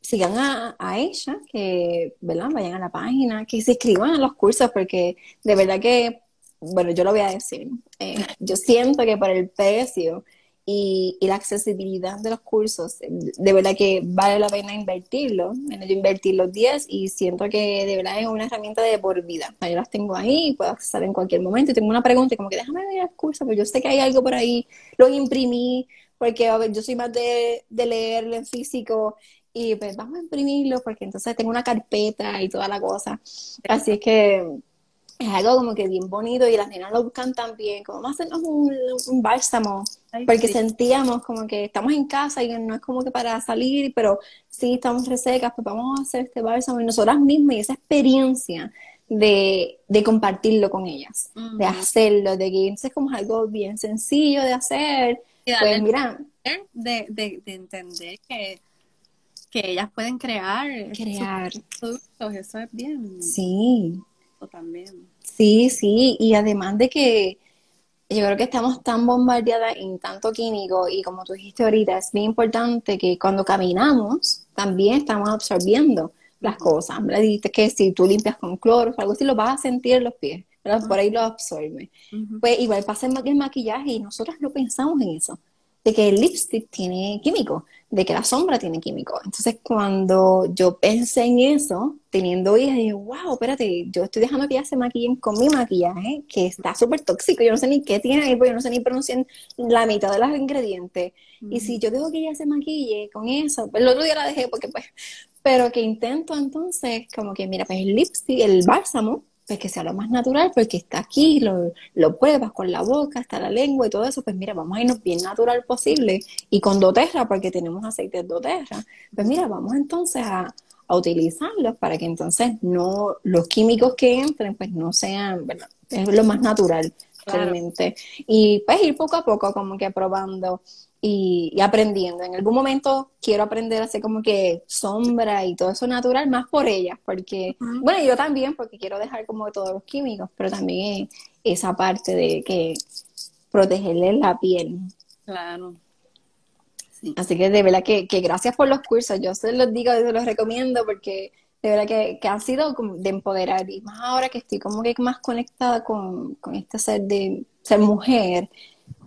sigan a, ella, que ¿verdad? vayan a la página, que se inscriban a los cursos, porque de verdad que, bueno, yo lo voy a decir, eh, yo siento que por el precio y, la accesibilidad de los cursos, de verdad que vale la pena invertirlo. Yo invertir los 10 y siento que de verdad es una herramienta de por vida. Yo las tengo ahí, puedo acceder en cualquier momento y tengo una pregunta y como que déjame ver el curso, pues yo sé que hay algo por ahí, lo imprimí, porque yo soy más de, de leerlo en físico y pues vamos a imprimirlo porque entonces tengo una carpeta y toda la cosa. Así es que es algo como que bien bonito y las nenas lo buscan también, como vamos a hacernos un, bálsamo, porque sentíamos como que estamos en casa y no es como que para salir, pero sí estamos resecas, pues vamos a hacer este bálsamo y nosotras mismas y esa experiencia de, compartirlo con ellas, de hacerlo, de que es como algo bien sencillo de hacer. pues mira, de, de, de entender que que ellas pueden crear, crear productos, eso es bien. Sí. también. Sí, sí, y además de que yo creo que estamos tan bombardeadas en tanto químico y como tú dijiste ahorita, es bien importante que cuando caminamos también estamos absorbiendo las cosas. Me dijiste que si tú limpias con cloro o algo así, lo vas a sentir en los pies, por ahí lo absorbe. Pues igual pasa el maquillaje y nosotros no pensamos en eso de que el lipstick tiene químico, de que la sombra tiene químico. Entonces, cuando yo pensé en eso, teniendo hijas, dije, wow, espérate, yo estoy dejando que ellas se maquillen con mi maquillaje, que está súper tóxico, yo no sé ni qué tiene ahí, porque yo no sé ni pronunciar la mitad de los ingredientes. Y si yo dejo que ella se maquille con eso, pues el otro día la dejé porque pues, pero que intento entonces, como que mira, pues el lipstick, el bálsamo, pues que sea lo más natural, porque está aquí, lo, lo pruebas con la boca, está la lengua y todo eso, pues mira, vamos a irnos bien natural posible. Y con doTERRA, porque tenemos aceite de doTERRA, pues mira, vamos entonces a, a utilizarlos para que entonces no, los químicos que entren, pues no sean, ¿verdad? Es lo más natural realmente. Y pues ir poco a poco como que probando y, aprendiendo. En algún momento quiero aprender a hacer como que sombra y todo eso natural, más por ellas, porque, bueno, yo también, porque quiero dejar como todos los químicos, pero también esa parte de que protegerle la piel. Claro. Así que de verdad que, gracias por los cursos, yo se los digo y se los recomiendo porque de verdad que, que han sido de empoderar y más ahora que estoy como que más conectada con, con este ser de ser mujer,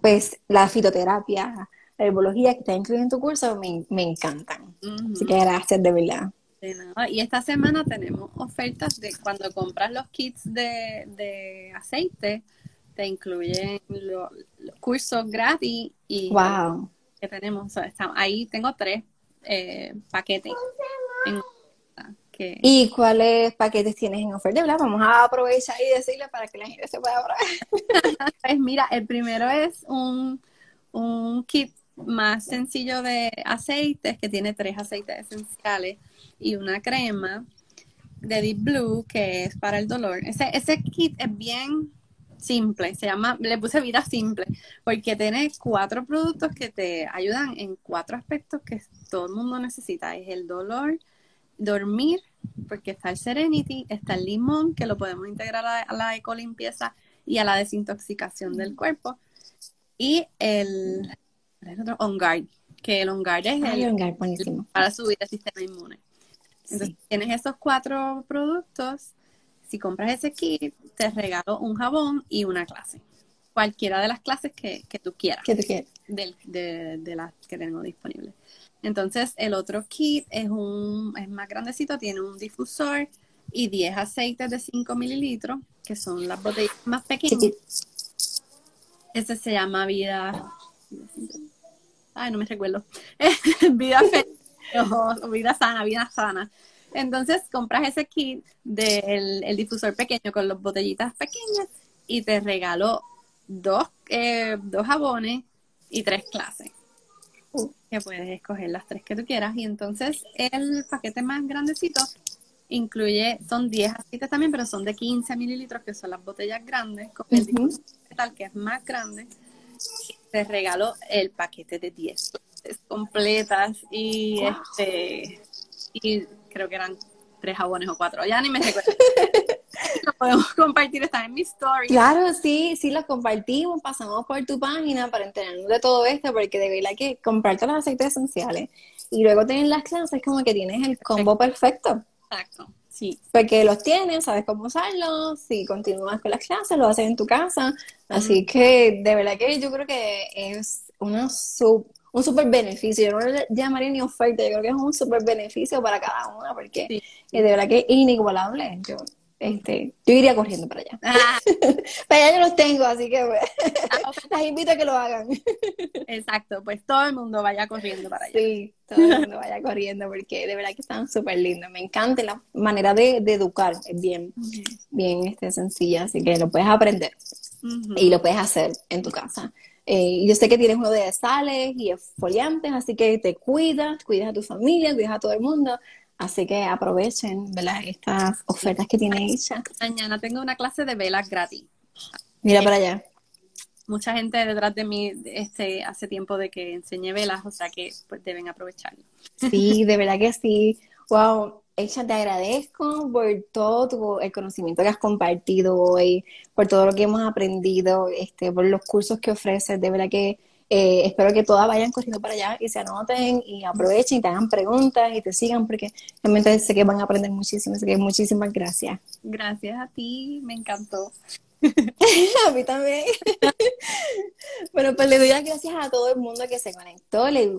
pues la fitoterapia, la herbología que está incluida en tu curso me, me encantan. Así que gracias de verdad. De nada. Y esta semana tenemos ofertas de cuando compras los kits de, aceite, te incluyen los, cursos gratis y wow. que tenemos. ahí tengo tres eh, paquetes. ¿Y cuáles paquetes tienes en oferta? Vamos a aprovechar y decirle para que la gente se pueda ahorrar. pues mira, el primero es un, un kit más sencillo de aceites, que tiene tres aceites esenciales y una crema de Deep Blue, que es para el dolor. Ese, ese kit es bien simple, se llama, le puse vida simple, porque tiene cuatro productos que te ayudan en cuatro aspectos que todo el mundo necesita. Es el dolor, dormir, porque está el Serenity, está el limón, que lo podemos integrar a, a la ecolimpieza y a la desintoxicación del cuerpo. Y el on guard, que el on guard es el, para subir el sistema inmune. Entonces, tienes esos cuatro productos. Si compras ese kit, te regalo un jabón y una clase. Cualquiera de las clases que, tú quieras. Que tú quieras. De, de, las que tengo disponibles. Entonces, el otro kit es un es más grandecito, tiene un difusor y 10 aceites de 5 mililitros, que son las botellas más pequeñas. Ese se llama Vida ay, no me recuerdo, vida feliz, vida sana, vida sana. Entonces compras ese kit del el difusor pequeño con las botellitas pequeñas y te regalo dos, eh, dos jabones y tres clases. Que puedes escoger las tres que tú quieras. Y entonces el paquete más grandecito incluye, son 10 aceites también, pero son de 15 mililitros, que son las botellas grandes, con el difusor tal que es más grande te regaló el paquete de 10 completas y este y creo que eran tres jabones o cuatro, ya ni me recuerdo. lo podemos compartir, está en mi story. Claro, sí, sí, lo compartimos, pasamos por tu página para enterarnos de todo esto, porque de verdad que comprarte los aceites esenciales y luego tener las clases, como que tienes el combo perfecto. Exacto. Sí. Porque los tienes, sabes cómo usarlos, si continúas con las clases, lo haces en tu casa. Así que de verdad que yo creo que es una un súper beneficio. Yo no lo llamaría ni oferta, yo creo que es un súper beneficio para cada una, porque de verdad que es inigualable. Yo este, yo iría corriendo para allá. Ah. para allá yo los tengo, así que pues, ah, las invito a que lo hagan. Exacto, pues todo el mundo vaya corriendo para allá. Sí, todo el mundo vaya corriendo porque de verdad que están súper lindos. Me encanta la manera de, educar, es bien, bien este, sencilla, así que lo puedes aprender y lo puedes hacer en tu casa. Eh, yo sé que tienes uno de sales y exfoliantes, así que te cuidas, cuidas a tu familia, cuidas a todo el mundo. Así que aprovechen ¿verdad? estas ofertas que tiene hecha. Mañana tengo una clase de velas gratis. Mira para allá. Mucha gente detrás de mí este, hace tiempo de que enseñé velas, o sea que pues, deben aprovecharlo. Sí, de verdad que sí. Wow, Echa, te agradezco por todo el conocimiento que has compartido hoy, por todo lo que hemos aprendido, este, por los cursos que ofreces. De verdad que eh, espero que todas vayan corriendo para allá y se anoten y aprovechen y te hagan preguntas y te sigan porque realmente sé que van a aprender muchísimo. Así que muchísimas gracias. Gracias a ti, me encantó. a mí también. Bueno, pues le doy las gracias a todo el mundo que se conectó. Les,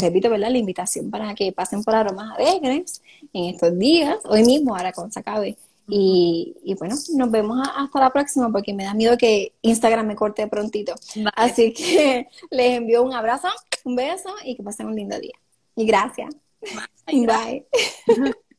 repito, ¿verdad? La invitación para que pasen por Aromas Alegres en estos días, hoy mismo, ahora cuando se acabe. Y, bueno, nos vemos hasta la próxima porque me da miedo que Instagram me corte prontito. Así que les envío un abrazo, un beso y que pasen un lindo día. Y gracias. Bye.